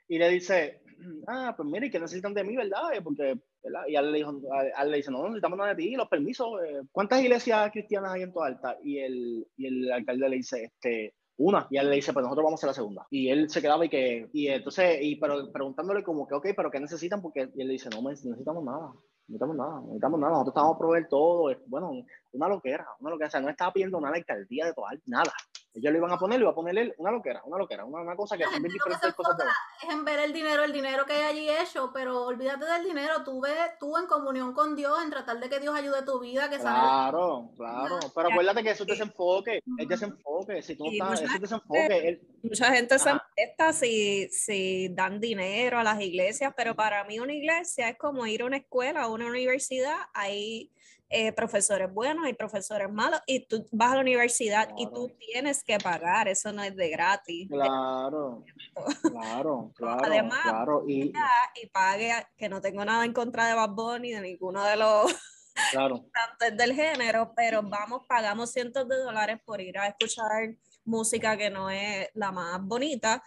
y le dice, ah, pues mire, ¿qué necesitan de mí, verdad? Eh, porque, ¿verdad? Y él le, dijo, le dice, no, necesitamos nada de ti, los permisos. Eh, ¿Cuántas iglesias cristianas hay en Toalta? Y el, y el alcalde le dice, este, una. Y él le dice, pues nosotros vamos a la segunda. Y él se quedaba y que, y entonces, y pero preguntándole como que, ok, pero ¿qué necesitan? Porque y él le dice, no, necesitamos nada no necesitamos nada, no necesitamos nada, nosotros estamos a proveer todo, bueno, una loquera, una loquera, o sea, no estaba pidiendo una alcaldía de total, nada. Ellos le iban a poner, le iba a poner él una loquera, una loquera, una, una cosa que es bien diferente cosas Es en ver el dinero, el dinero que hay allí hecho, pero olvídate del dinero, tú ves, tú en comunión con Dios, en tratar de que Dios ayude tu vida, que Claro, claro, pero acuérdate que eso es desenfoque, es desenfoque, si tú no estás, eso es desenfoque. Mucha gente se si, si dan dinero a las iglesias, pero para mí una iglesia es como ir a una escuela o una universidad, ahí eh, profesores buenos, y profesores malos, y tú vas a la universidad y tú tienes que pagar, eso no es de gratis. Claro, claro, <laughs> claro. Además, claro. Y, y pague, que no tengo nada en contra de Bad Bunny, de ninguno de los claro. del género, pero vamos, pagamos cientos de dólares por ir a escuchar música que no es la más bonita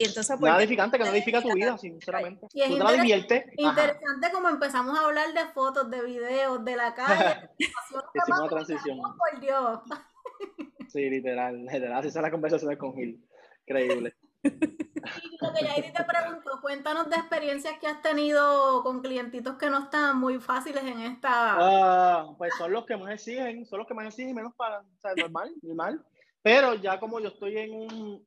y entonces, pues, Nada edificante que no edifica tu vida, sinceramente. Y es interesante como empezamos a hablar de fotos, de videos, de la calle. <laughs> Hicimos una transición. por Dios. Sí, literal, literal. Así son las conversaciones con Gil. Increíble. lo que ya te pregunto, cuéntanos de experiencias que has tenido con clientitos que no están muy fáciles en esta. Ah, pues son los que más exigen, son los que más exigen y menos pagan. O sea, normal, normal. Pero ya como yo estoy en un,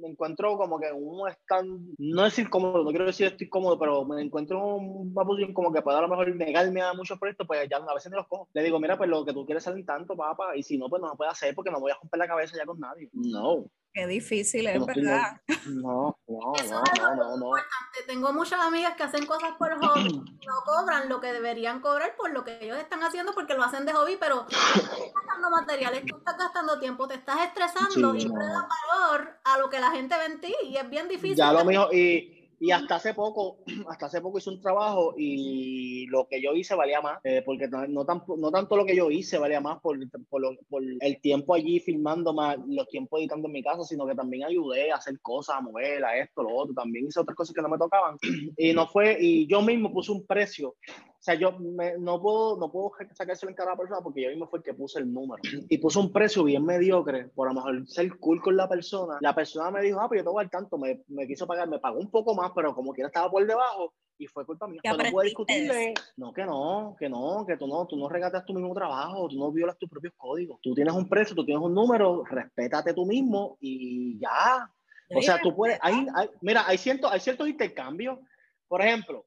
me encuentro como que un stand, no decir cómodo, no quiero decir estoy cómodo, pero me encuentro en una como que puedo a lo mejor negarme a muchos proyectos, pues ya a veces me los cojo. Le digo, mira, pues lo que tú quieres salir tanto, papá, y si no, pues no lo puedes hacer porque no voy a romper la cabeza ya con nadie. No. Qué difícil, es verdad. No, no, <laughs> no, no, no, Tengo muchas amigas que hacen cosas por <clears throat> hobby, no cobran lo que deberían cobrar por lo que ellos están haciendo porque lo hacen de hobby, pero estás gastando materiales, tú estás gastando tiempo, te estás estresando y no le da valor a lo que la gente ve en ti y es bien difícil. Ya lo mío, y y hasta hace poco, <clears throat> hasta hace poco hice un trabajo y lo que yo hice valía más, eh, porque no, no, no, tanto lo que yo hice valía más por, por, el tiempo allí filmando más, los tiempos editando en mi casa, sino que también ayudé a hacer cosas, a mover, a esto, lo otro, también hice otras cosas que no me tocaban. <clears throat> Y no fue, y yo mismo puse un precio sea, yo no puedo, no puedo sacárselo en cada persona porque yo mismo fue el que puse el número. <clears throat> Y puse un precio bien mediocre, por a lo mejor ser cool con la persona. La persona me dijo, ah, pues yo te voy a dar tanto, me, me, quiso pagar, me pagó un poco más, pero como quiera estaba por debajo y fue culpa mía. no puedo discutirle. No, que no, que no, que tú no, tú no regatas tu mismo trabajo, tú no violas tus propios códigos. Tú tienes un precio, tú tienes un número, respétate tú mismo y ya. O sea, tú puedes, hay, mira, hay, cientos, hay ciertos intercambios. Por ejemplo,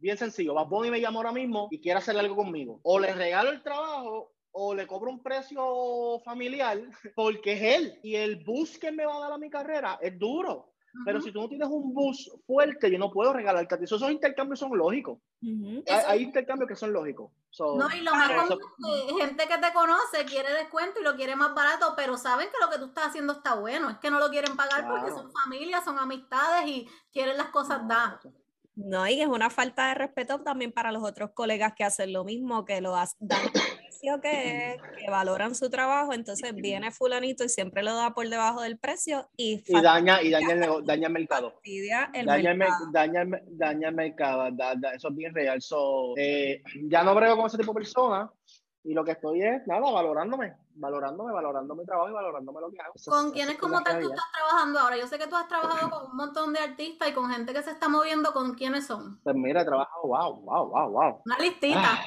bien sencillo. Bad Bunny me llama ahora mismo y quiere hacer algo conmigo. O le regalo el trabajo o le cobro un precio familiar <laughs> porque es él. Y el bus que me va a dar a mi carrera es duro. Pero si tú no tienes un bus fuerte, yo no puedo regalarte a ti. Esos intercambios son lógicos. hay, intercambios que son lógicos. no, y lo más común es que gente que te conoce quiere descuento y lo quiere más barato, pero saben que lo que tú estás haciendo está bueno. Es que no lo quieren pagar porque son familias, son amistades y quieren las cosas. No, y es una falta de respeto también para los otros colegas que hacen lo mismo, que lo dan precio que, que valoran su trabajo, entonces viene fulanito y siempre lo da por debajo del precio y, y daña, y daña, el, daña el mercado. El daña, mercado. El, daña, daña, el mercado, eso es bien real. Eh, ya no brego con ese tipo de personas, y lo que estoy es, nada, valorándome, valorándome, valorando mi trabajo y valorándome lo que hago. ¿Con quiénes como tal tú estás trabajando ahora? Yo sé que tú has trabajado con un montón de artistas y con gente que se está moviendo, ¿con quiénes son? Pues mira, he trabajado, wow, wow, wow, wow. Una listita. Ah,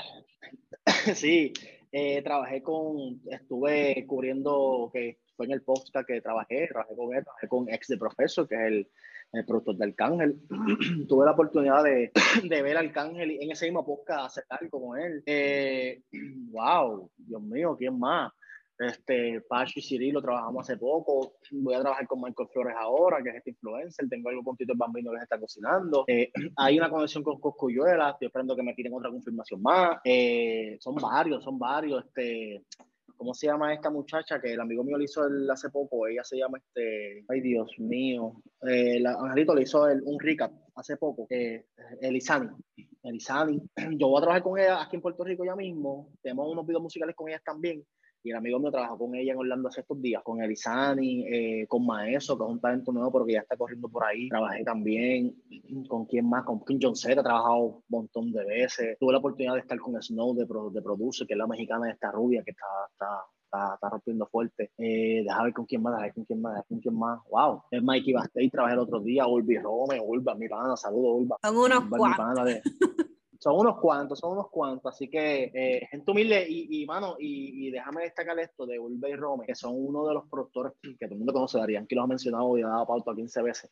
<laughs> sí, eh, trabajé con, estuve cubriendo, que fue en el podcast que trabajé, trabajé con él, trabajé con ex de profesor, que es el el productor de Arcángel. <clears throat> Tuve la oportunidad de, <clears throat> de, ver a Arcángel en ese mismo podcast hacer algo con él. Eh, <clears throat> wow, Dios mío, ¿quién más? Este, Pacho y Cirilo trabajamos hace poco. Voy a trabajar con Michael Flores ahora, que es este influencer. Tengo algo con Tito Bambino que se está cocinando. Eh, hay una conexión con Coscuyuela. Estoy esperando que me tiren otra confirmación más. Eh, son varios, son varios. Este, ¿Cómo se llama esta muchacha? Que el amigo mío le hizo el, hace poco. Ella se llama este. Ay, Dios mío. Eh, Angelito le hizo el, un recap hace poco. Eh, Elizani. Elizani. <clears throat> Yo voy a trabajar con ella aquí en Puerto Rico ya mismo. Tenemos unos videos musicales con ella también. Y el amigo mío trabajó con ella en Orlando hace estos días, con Elizani, eh, con Maeso, que es un talento nuevo, pero que ya está corriendo por ahí. Trabajé también con quién más, con Kim John Z, he trabajado un montón de veces. Tuve la oportunidad de estar con Snow de, de Producer, que es la mexicana de esta rubia, que está, está está, está rompiendo fuerte. Eh, deja ver con quién más, deja ver con quién más, deja ver con quién más. Wow, es Mikey Bastey, trabajé el otro día, Ulvi Rome, Ulva, mi pana, saludo, Ulva. Son unos cuantos. Son unos cuantos, son unos cuantos, así que eh, gente humilde y, y mano, y, y, déjame destacar esto de Ulva y Rome, que son uno de los productores que todo el mundo conoce, Darían, que los ha mencionado y ha dado pauta 15 veces.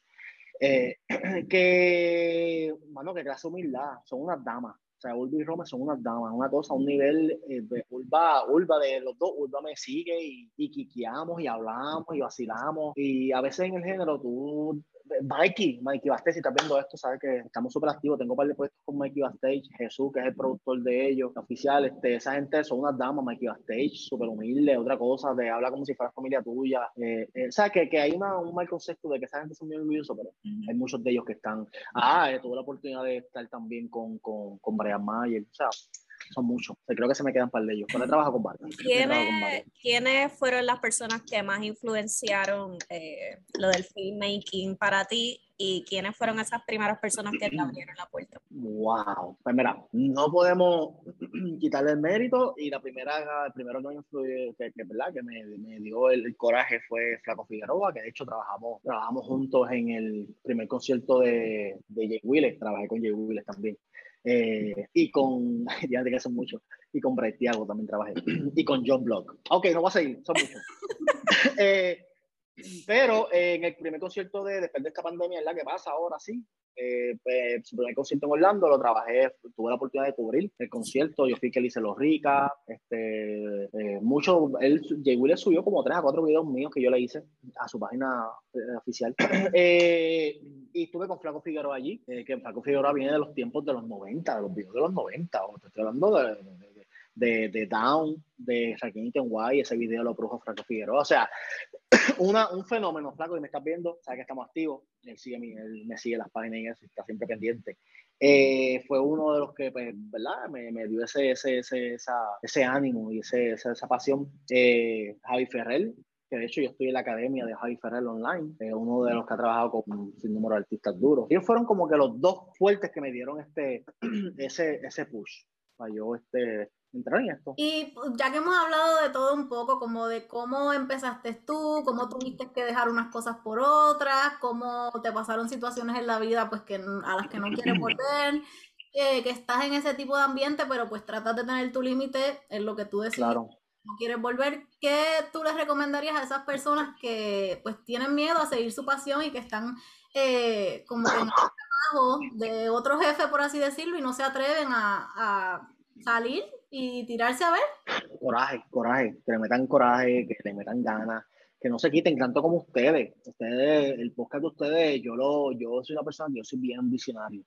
Eh, <clears throat> que, mano, que clase humildad, son unas damas. O sea, Ulva y Rome son unas damas, una cosa, un nivel eh, de Ulva, Ulva de los dos, Ulva me sigue y, y quiqueamos y hablamos y vacilamos. Y a veces en el género tú Mikey, Mikey Bastage, si estás viendo esto, sabes que estamos súper activos. Tengo un par de puestos con Mikey Bastage, Jesús, que es el productor de ellos, oficial. Este, esa gente son unas damas, Mikey Bastage, súper humilde, otra cosa, te habla como si fuera familia tuya. Eh, eh, sabes que, que hay una, un mal concepto de que esa gente son muy orgullosos, pero hay muchos de ellos que están. Ah, eh, tuve la oportunidad de estar también con, con, con Brian Mayer, o sea, son muchos. creo que se me quedan par de ellos. Pero he trabajado con varios. ¿Quiénes, ¿Quiénes fueron las personas que más influenciaron eh, lo del filmmaking para ti? ¿Y quiénes fueron esas primeras personas que te <clears throat> abrieron la puerta? Wow. Pues mira, no podemos <clears throat> quitarle el mérito. Y la primera, el primero que, que, ¿verdad? que me, me dio el, coraje fue Flaco Figueroa, que de hecho trabajamos, trabajamos juntos en el primer concierto de, de Jay Willis. Trabajé con Jay Willis también. Eh, y con, <laughs> ya de que son muchos, y con Bray Thiago también trabajé, y con John Block. Ok, no voy a seguir, son muchos. <laughs> eh, pero eh, en el primer concierto de después de esta pandemia, es la que pasa ahora sí, eh, pues, su primer concierto en Orlando lo trabajé, tuve la oportunidad de cubrir el concierto, yo fui que le hice los rica, este, eh, mucho, él, Jay Will subió como tres a cuatro videos míos que yo le hice a su página eh, oficial, <clears throat> y estuve con Flaco Figueroa allí, que Flaco Figueroa viene de los tiempos de los 90, de los videos de los 90, o te estoy hablando de, de de, de Down, de Raquel ese video lo produjo Franco Figueroa. O sea, <coughs> una, un fenómeno, Flaco, y me estás viendo, sabes que estamos activos, él, sigue, él me sigue las páginas y eso, está siempre pendiente. Eh, fue uno de los que, pues, ¿verdad? Me, me dio ese, ese, ese, esa, ese ánimo y ese, esa, esa pasión. Eh, Javi Ferrer, que de hecho yo estoy en la academia de Javi Ferrer Online, eh, uno de los que ha trabajado con sin número de artistas duros. Ellos fueron como que los dos fuertes que me dieron este, <clears throat> ese, ese push para yo este, entrar en esto. Y pues, ya que hemos hablado de todo un poco, como de cómo empezaste tú, cómo tuviste que dejar unas cosas por otras, cómo te pasaron situaciones en la vida pues que a las que no quieres volver, eh, que estás en ese tipo de ambiente, pero pues tratas de tener tu límite en lo que tú decides. Claro. No quieres volver, ¿qué tú les recomendarías a esas personas que pues tienen miedo a seguir su pasión y que están eh, como en el trabajo de otro jefe, por así decirlo, y no se atreven a, a salir y tirarse a ver. Coraje, coraje, que le metan coraje, que le metan ganas, que no se quiten tanto como ustedes. Ustedes, el podcast de ustedes, yo lo, yo soy una persona, yo soy bien visionario.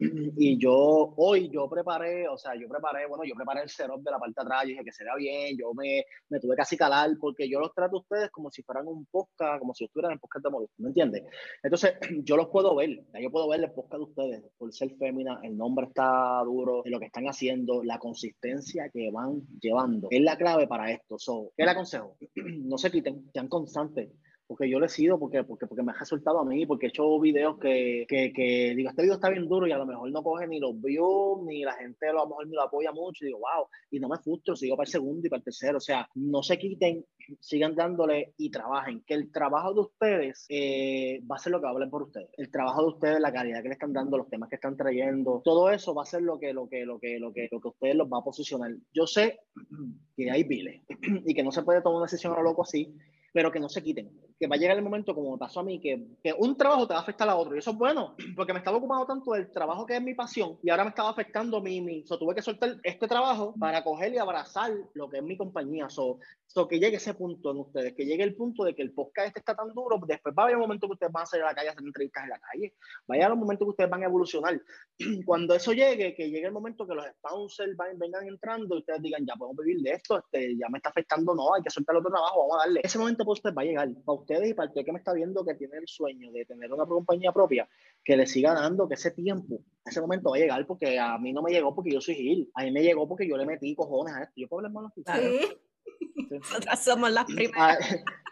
Y yo hoy yo preparé, o sea, yo preparé, bueno, yo preparé el setup de la parte de atrás, yo dije que se bien, yo me, me tuve casi calar porque yo los trato a ustedes como si fueran un podcast, como si estuvieran en podcast de Molusco, ¿me entiendes? Entonces, <clears throat> yo los puedo ver, yo puedo ver el podcast de ustedes, por ser fémina, el nombre está duro, lo que están haciendo, la consistencia que van llevando, es la clave para esto. So, ¿Qué le aconsejo? <clears throat> no se quiten, sean constantes porque yo le he sido, porque, porque, porque me ha resultado a mí, porque he hecho videos que, que, que, digo, este video está bien duro y a lo mejor no coge ni los views, ni la gente a lo mejor ni lo apoya mucho, y digo, wow, y no me frustro, sigo para el segundo y para el tercero, o sea, no se quiten, sigan dándole y trabajen, que el trabajo de ustedes eh, va a ser lo que hablen por ustedes, el trabajo de ustedes, la calidad que le están dando, los temas que están trayendo, todo eso va a ser lo que, lo que, lo que, lo que, lo que ustedes los va a posicionar. Yo sé <clears throat> que hay viles <clears throat> y que no se puede tomar una decisión a lo loco así, pero que no se quiten. Que va a llegar el momento, como me pasó a mí, que, que, un trabajo te va a afectar a otro. Y eso es bueno, <clears throat> porque me estaba ocupando tanto del trabajo que es mi pasión y ahora me estaba afectando mi. mi so, tuve que soltar este trabajo para coger y abrazar lo que es mi compañía. So, so, que llegue ese punto en ustedes, que llegue el punto de que el podcast este está tan duro. Después va a haber un momento que ustedes van a salir a la calle a hacer entrevistas en la calle. Vaya a un momento que ustedes van a evolucionar. <clears throat> Cuando eso llegue, que llegue el momento que los sponsors van, vengan entrando y ustedes digan, ya podemos vivir de esto, este, ya me está afectando, no, hay que soltar otro trabajo, vamos a darle. Ese momento pues usted va a llegar. Para ustedes y para el que me está viendo que tiene el sueño de tener una compañía propia, que le siga dando que ese tiempo, ese momento va a llegar porque a mí no me llegó porque yo soy Gil. A mí me llegó porque yo le metí cojones a esto. Yo puedo hablar mal Sí. <laughs> Nosotras somos las primeras. <laughs>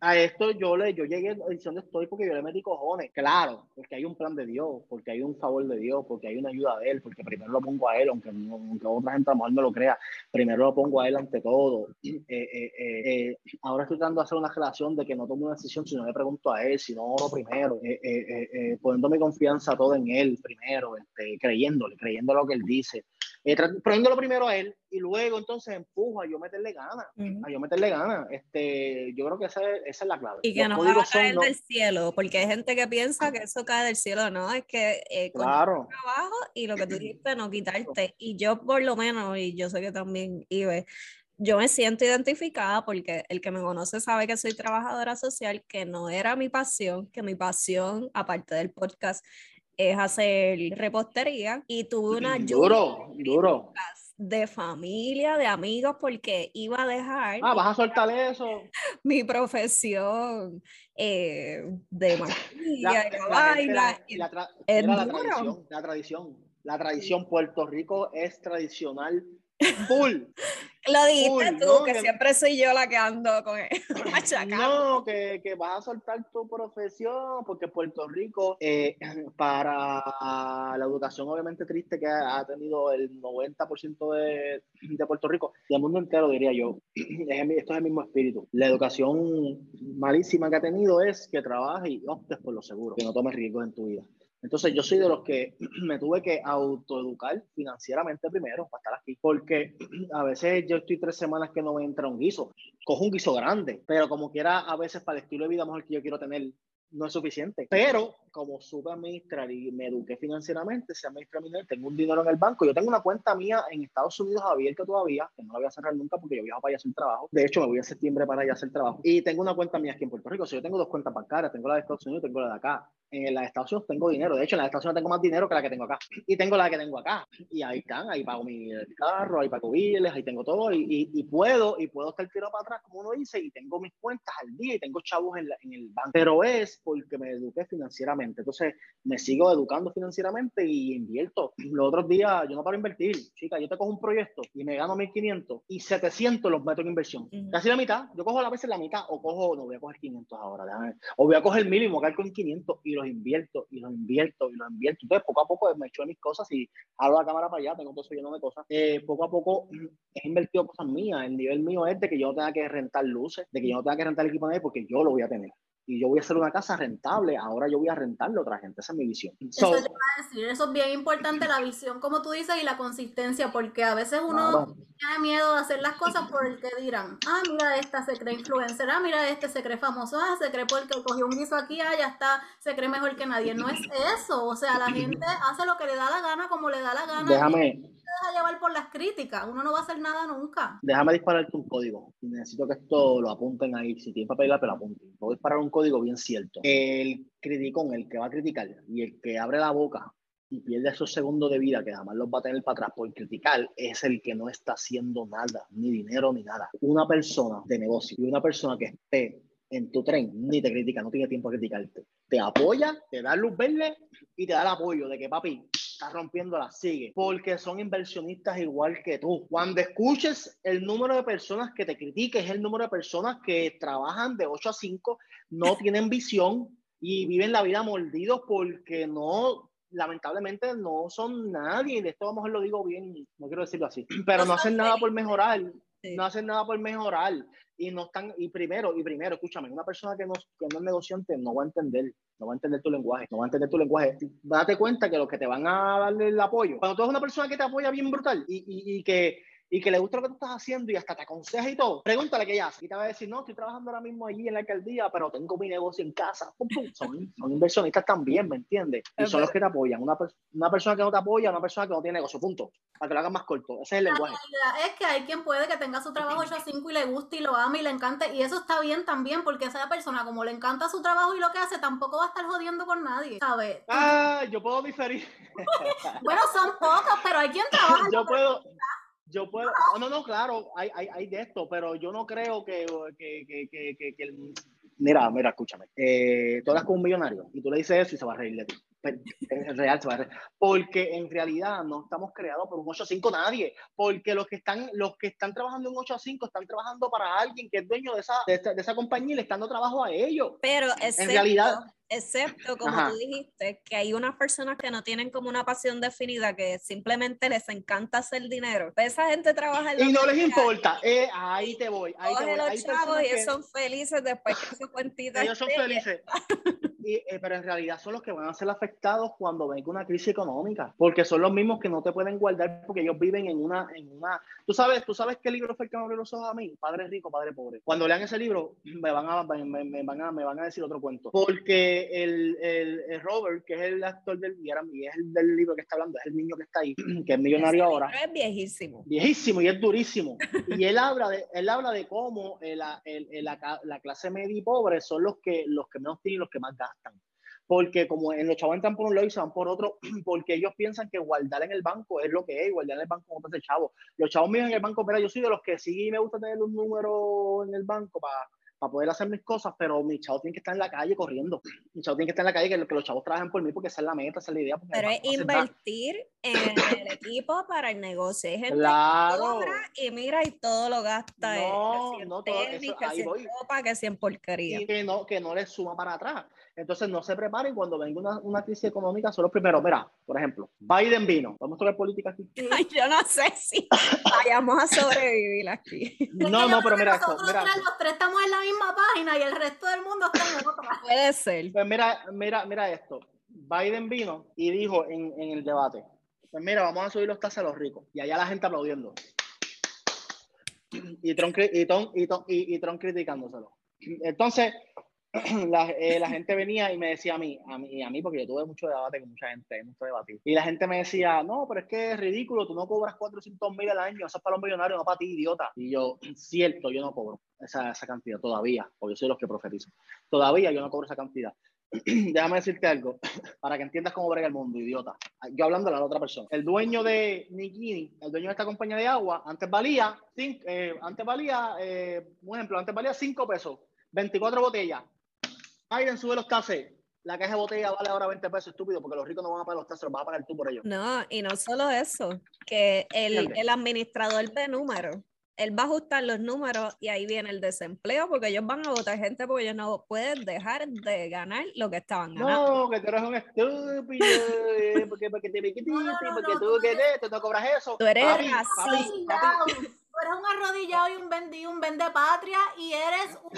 a esto yo le yo llegué donde estoy porque yo le metí cojones. Claro, porque hay un plan de Dios, porque hay un favor de Dios, porque hay una ayuda de Él, porque primero lo pongo a Él, aunque, aunque otra gente a lo mejor no lo crea, primero lo pongo a Él ante todo. <clears throat> Eh, eh, eh, ahora estoy tratando de hacer una relación de que no tomo una decisión si no le pregunto a Él, si no oro primero, poniendo mi confianza todo en Él primero, este, creyéndole, creyendo lo que Él dice eh, poniéndolo primero a él y luego entonces empujo a yo meterle ganas, a yo meterle ganas. Este, yo creo que esa es, esa es la clave. Y que no va a caer del cielo, porque hay gente que piensa que eso cae del cielo, ¿no? Es que eh, con claro. trabajo y lo que tú dijiste, no quitarte. Y yo por lo menos, y yo sé que también Ibe, yo me siento identificada porque el que me conoce sabe que soy trabajadora social, que no era mi pasión, que mi pasión, aparte del podcast, es hacer repostería y tuve una duro, duro. de familia, de amigos, porque iba a dejar. Ah, vas a soltar eso. <laughs> Mi profesión eh, de maquilla, la, la, la, tradición, la tradición. La tradición, Puerto Rico es tradicional full. <laughs> Lo dijiste tú, que, siempre soy yo la que ando con él. <laughs> <laughs> no, que, que, vas a soltar tu profesión, porque Puerto Rico, eh, para la educación obviamente triste que ha, tenido el 90% de, de, Puerto Rico, y el mundo entero diría yo, <clears throat> esto es el mismo espíritu. La educación malísima que ha tenido es que trabajes y optes por lo seguro, que no tomes riesgos en tu vida. Entonces yo soy de los que <clears throat> me tuve que autoeducar financieramente primero para estar aquí, porque <clears throat> a veces yo estoy tres semanas que no me entra un guiso, cojo un guiso grande, pero como quiera a veces para el estilo de vida mejor que yo quiero tener no es suficiente. Pero como supe administrar y me eduqué financieramente, se administra mi tengo un dinero en el banco. Yo tengo una cuenta mía en Estados Unidos abierta todavía, que no la voy a cerrar nunca porque yo viajo para allá a hacer trabajo. De hecho, me voy a septiembre para allá a hacer trabajo. Y tengo una cuenta mía aquí en Puerto Rico. O sea, yo tengo dos cuentas bancarias. Tengo la de Estados Unidos y tengo la de acá. En la de Estados Unidos tengo dinero. De hecho, en la de Estados Unidos tengo más dinero que la que tengo acá. Y tengo la que tengo acá. Y ahí están. Ahí pago mi carro, ahí pago biles, ahí tengo todo. Y, y, puedo, y puedo estar tirado para atrás, como uno dice, y tengo mis cuentas al día y tengo chavos en, en el banco. Pero es porque me eduqué financieramente. Entonces, me sigo educando financieramente y invierto. Los otros días, yo no paro invertir. Chica, yo te cojo un proyecto y me gano 1500 y 700 los meto en inversión. Casi la mitad. Yo cojo a la vez la mitad o cojo, no voy a coger 500 ahora, déjame. O voy a coger mil y me voy a con 500 y los invierto y los invierto y los invierto. Entonces, poco a poco me echo mis cosas y abro la cámara para allá, tengo todo eso lleno de cosas. Eh, poco a poco he invertido cosas mías. El nivel mío es de que yo no tenga que rentar luces, de que yo no tenga que rentar el equipo de porque yo lo voy a tener y yo voy a hacer una casa rentable, ahora yo voy a rentarle a otra gente, esa es mi visión. eso, decir, eso es bien importante, la visión, como tú dices, y la consistencia, porque a veces uno tiene miedo de hacer las cosas porque dirán, ah, mira, esta se cree influencer, ah, mira, este se cree famoso, ah, se cree porque cogió un guiso aquí, ah, ya está, se cree mejor que nadie. No es eso, o sea, la <clears throat> gente hace lo que le da la gana, como le da la gana. Déjame, deja llevar por las críticas, uno no va a hacer nada nunca. Déjame dispararte un código. Necesito que esto lo apunten ahí. Si tienen papel, te lo apunten. Voy a disparar un código bien cierto. El criticón, el que va a criticar y el que abre la boca y pierde esos segundos de vida que jamás los va a tener para atrás por criticar, es el que no está haciendo nada, ni dinero, ni nada. Una persona de negocio y una persona que esté en tu tren, ni te critica, no tiene tiempo a criticarte. Te apoya, te da luz verde y te da el apoyo de que papi, está rompiéndola, sigue, porque son inversionistas igual que tú. Cuando escuches el número de personas que te critiques, es el número de personas que trabajan de 8 a 5, no <laughs> tienen visión y viven la vida mordidos porque no, lamentablemente no son nadie, de esto a lo digo bien, no quiero decirlo así, pero no hacen nada por mejorar, no hacen nada por mejorar y no están, y primero, y primero, escúchame, una persona que no, que no es negociante no va a entender, no va a entender tu lenguaje, no va a entender tu lenguaje. Date cuenta que los que te van a darle el apoyo, cuando tú eres una persona que te apoya bien brutal y, y, y que y que le gusta lo que tú estás haciendo y hasta te aconseja y todo, pregúntale qué ella hace. Y te va a decir, no, estoy trabajando ahora mismo allí en la alcaldía, pero tengo mi negocio en casa. Son, son inversionistas también, ¿me entiendes? Y son los que te apoyan. Una, una, persona que no te apoya, una persona que no tiene negocio, punto. Para que lo hagas más corto. Ese es el lenguaje. es que hay quien puede que tenga su trabajo 8 a 5 y le guste y lo ame y le encante. Y eso está bien también, porque esa persona, como le encanta su trabajo y lo que hace, tampoco va a estar jodiendo con nadie, ¿sabes? Ah, yo puedo diferir. <laughs> bueno, son pocos, pero hay quien trabaja. yo puedo yo puedo, no, no, claro, hay, hay, hay de esto, pero yo no creo que, que, que, que, que mira, mira, escúchame, eh, tú hablas con un millonario y tú le dices eso y se va a reír de ti. Es real, porque en realidad no estamos creados por un 8 a 5 nadie, porque los que están, los que están trabajando en 8 a 5 están trabajando para alguien que es dueño de esa, de, esa compañía y le están dando trabajo a ellos. Pero en realidad excepto, como tú dijiste, que hay unas personas que no tienen como una pasión definida, que simplemente les encanta hacer dinero. Pues esa gente trabaja en Y no les importa, eh, ahí te voy. Ahí te voy. los chavos y ellos son felices después que su cuentita. Ellos son felices. <laughs> Eh, pero en realidad son los que van a ser afectados cuando venga una crisis económica, porque son los mismos que no te pueden guardar porque ellos viven en una, en una, tú sabes, tú sabes qué libro fue el que me abrió los ojos a mí, Padre rico, Padre pobre. Cuando lean ese libro me van a, me, me van a, me van a decir otro cuento, porque el, el, Robert, que es el actor del, y es el del libro que está hablando, es el niño que está ahí, <clears throat> que es millonario ahora. Es viejísimo. Viejísimo y es durísimo. <laughs> y él habla de, él habla de cómo la, la, la, clase media y pobre son los que, los que menos tienen y los que más gastan porque como en los chavos entran por un lado y se van por otro, <clears throat> porque ellos piensan que guardar en el banco es lo que es, guardar en el banco como ese chavo. Los chavos míos en el banco, pero yo soy de los que sí me gusta tener un número en el banco para para poder hacer mis cosas, pero mi chavo tiene que estar en la calle corriendo. Mi chavo tiene que estar en la calle, que, que los chavos trabajen por mí, porque esa es la meta, esa es la idea. Pero es invertir en el equipo para el negocio. Es gente claro. y mira y todo lo gasta. No, no, todo eso, ahí voy. Ropa, que en porquería. Y que no, que no le suma para atrás. Entonces no se preparen cuando venga una, una crisis económica, son los primeros. Mira, por ejemplo, Biden vino. Vamos a tocar política aquí. <laughs> yo no sé si vayamos a sobrevivir aquí. No, no, pero mira esto. Mira, los tres estamos en la misma página y el resto del mundo está en otra. <laughs> Puede ser. Pues mira, mira, mira esto. Biden vino y dijo en, en el debate, pues mira, vamos a subir los tasas a los ricos. Y allá la gente aplaudiendo. Y Trump, y, y, y, y Trump criticándoselo. Entonces, <clears throat> la, eh, la, gente venía y me decía a mí, a mí, a mí, porque yo tuve mucho debate con mucha gente, mucho debate. Y la gente me decía, no, pero es que es ridículo, tú no cobras 400 mil al año, eso es para los millonarios, no para ti, idiota. Y yo, cierto, yo no cobro esa, esa cantidad todavía, porque yo soy los que profetizo. Todavía yo no cobro esa cantidad. <clears throat> Déjame decirte algo, <laughs> para que entiendas cómo brega el mundo, idiota. Yo hablando de la otra persona. El dueño de Nikini, el dueño de esta compañía de agua, antes valía, cinco, eh, antes valía, eh, un ejemplo, antes valía 5 pesos, 24 botellas Biden sube los taxes. La caja de botella vale ahora 20 pesos, estúpido, porque los ricos no van a pagar los taxes, los vas a pagar tú por ellos. No, y no solo eso, que el, el administrador de números, él va a ajustar los números y ahí viene el desempleo, porque ellos van a votar gente porque ellos no pueden dejar de ganar lo que estaban ganando. No, que tú eres un estúpido, eh, porque, porque, te, porque, no, no, porque tú, que te, tú no cobras eso. Tú eres racista. Tú eres un arrodillado y un vendido, un vende patria y eres un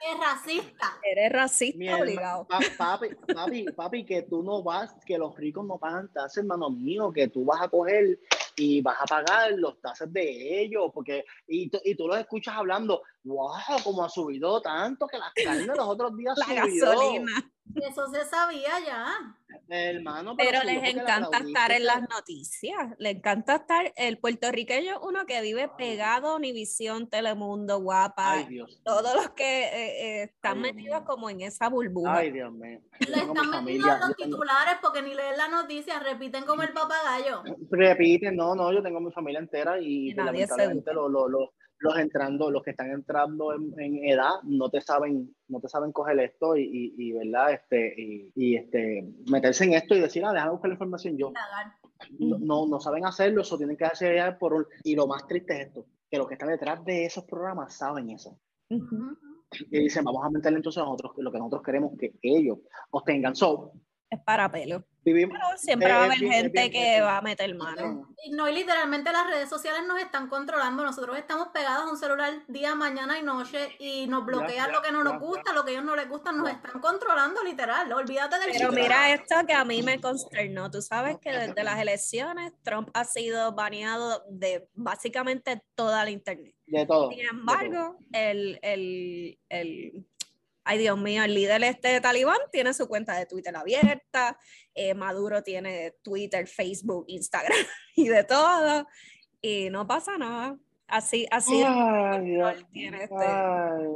es racista. Eres racista obligado. papi, papi, papi, que tú no vas, que los ricos no pagan tasas, hermano mío, que tú vas a coger y vas a pagar los tasas de ellos, porque, y, y tú los escuchas hablando, wow, como ha subido tanto que la carne los otros días la Gasolina. Eso se sabía ya. Hermano, pero, les encanta estar en las noticias, le encanta estar el puertorriqueño, uno que vive pegado a Univisión, Telemundo, Guapa, Ay, Dios todos los que eh, eh, están metidos como en esa burbuja. Ay, Dios mío. Le están metiendo los titulares porque ni leen la noticia, repiten como el papagayo. Repiten, no, no, yo tengo mi familia entera y, y lamentablemente lo, lo, lo los entrando, los que están entrando en, edad, no te saben, no te saben coger esto y, y, verdad, este, y, este, meterse en esto y decir, ah, déjame buscar la información yo. No, no, saben hacerlo, eso tienen que hacer por un, y lo más triste es esto, que los que están detrás de esos programas saben eso. Y dicen, vamos a meterle entonces a nosotros lo que nosotros queremos que ellos obtengan. So, es para pelo. Pero siempre va a haber gente que va a meter mano. No, y literalmente las redes sociales nos están controlando. Nosotros estamos pegados a un celular día, mañana y noche y nos bloquean lo que no nos gusta, lo que a ellos no les gusta, nos están controlando literal. Olvídate del Pero mira esto que a mí me consternó. Tú sabes que desde las elecciones Trump ha sido baneado de básicamente toda la internet. De todo. Sin embargo, El, el, el ay Dios mío, el líder este de Talibán tiene su cuenta de Twitter abierta, eh, Maduro tiene Twitter, Facebook, Instagram <laughs> y de todo, y no pasa nada. Así, así ay, Dios, tiene este, ay,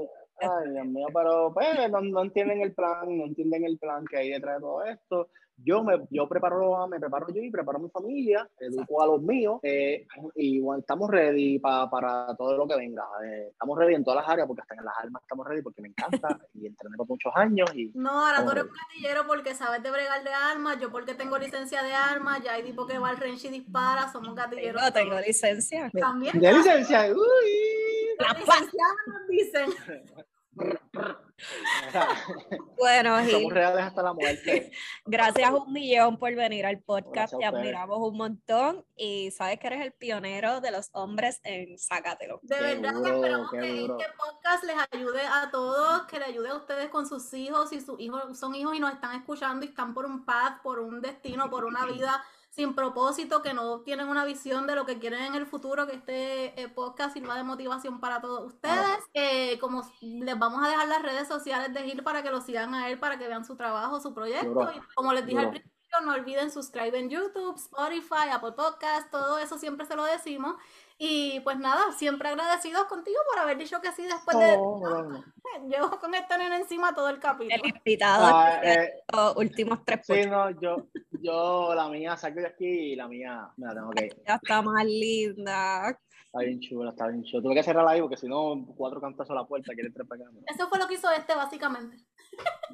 ay, Dios mío, pero pues, no, entienden el plan, no entienden el plan que hay detrás de todo esto. Yo me yo preparo, me preparo yo y preparo a mi familia, educo a los míos, eh, y bueno, estamos ready para todo lo que venga. Eh, estamos ready en todas las áreas, porque hasta en las armas estamos ready, porque me encanta, y entrené por muchos años. Y no, ahora tú eres un gatillero porque sabes de bregar de armas, yo porque tengo licencia de armas, ya hay tipo que va al range y dispara, somos gatilleros. No, tengo licencia. También. De licencia, uy. La nos dicen. <laughs> <laughs> bueno, <laughs> somos reales hasta la muerte. <laughs> Gracias un millón por venir al podcast. Te admiramos un montón y sabes que eres el pionero de los hombres en Sácatelo. De verdad que esperamos que este podcast les ayude a todos, que le ayude a ustedes con sus hijos. Si sus hijos son hijos y nos están escuchando y están por un path, por un destino, por una vida sin propósito, que no tienen una visión de lo que quieren en el futuro, que este eh, podcast sirva de motivación para todos ustedes. Eh, como les vamos a dejar las redes sociales de Gil para que lo sigan a él, para que vean su trabajo, su proyecto. Y como les dije al principio, no olviden suscribir en YouTube, Spotify, Apple Podcast, todo eso siempre se lo decimos. Y pues nada, siempre agradecidos contigo por haber dicho que sí después de... Llevo <laughs> con esta nena encima todo el capítulo. El invitado ah, eh, los últimos tres Sí, no, yo, yo la mía saco de aquí y la mía me la tengo que ir. Ya está más linda. Está bien chula, está bien chula. Tuve que cerrar ahí porque si no, cuatro cantazos a la puerta, quiere tres para Eso fue lo que hizo este, básicamente.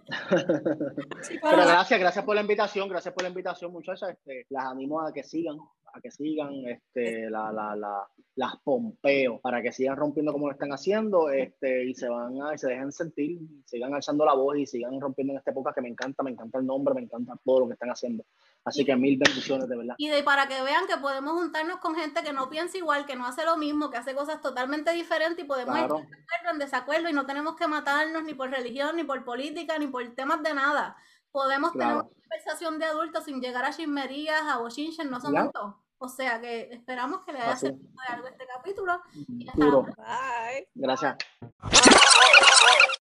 <laughs> Pero gracias, gracias por la invitación, gracias por la invitación, muchachas. Este, las animo a que sigan, a que sigan este, la, la, la, las pompeos, para que sigan rompiendo como lo están haciendo este, y se van a, y se dejen sentir, sigan alzando la voz y sigan rompiendo en esta época que me encanta, me encanta el nombre, me encanta todo lo que están haciendo. Así que mil bendiciones, de verdad. Y de, para que vean que podemos juntarnos con gente que no piensa igual, que no hace lo mismo, que hace cosas totalmente diferentes y podemos estar en desacuerdo y no tenemos que matarnos ni por religión, ni por política, ni por temas de nada. Podemos tener una conversación de adultos sin llegar a chismerías, a bochinches, no somos todos. O sea que esperamos que le haya servido de algo este capítulo. Bye. Gracias.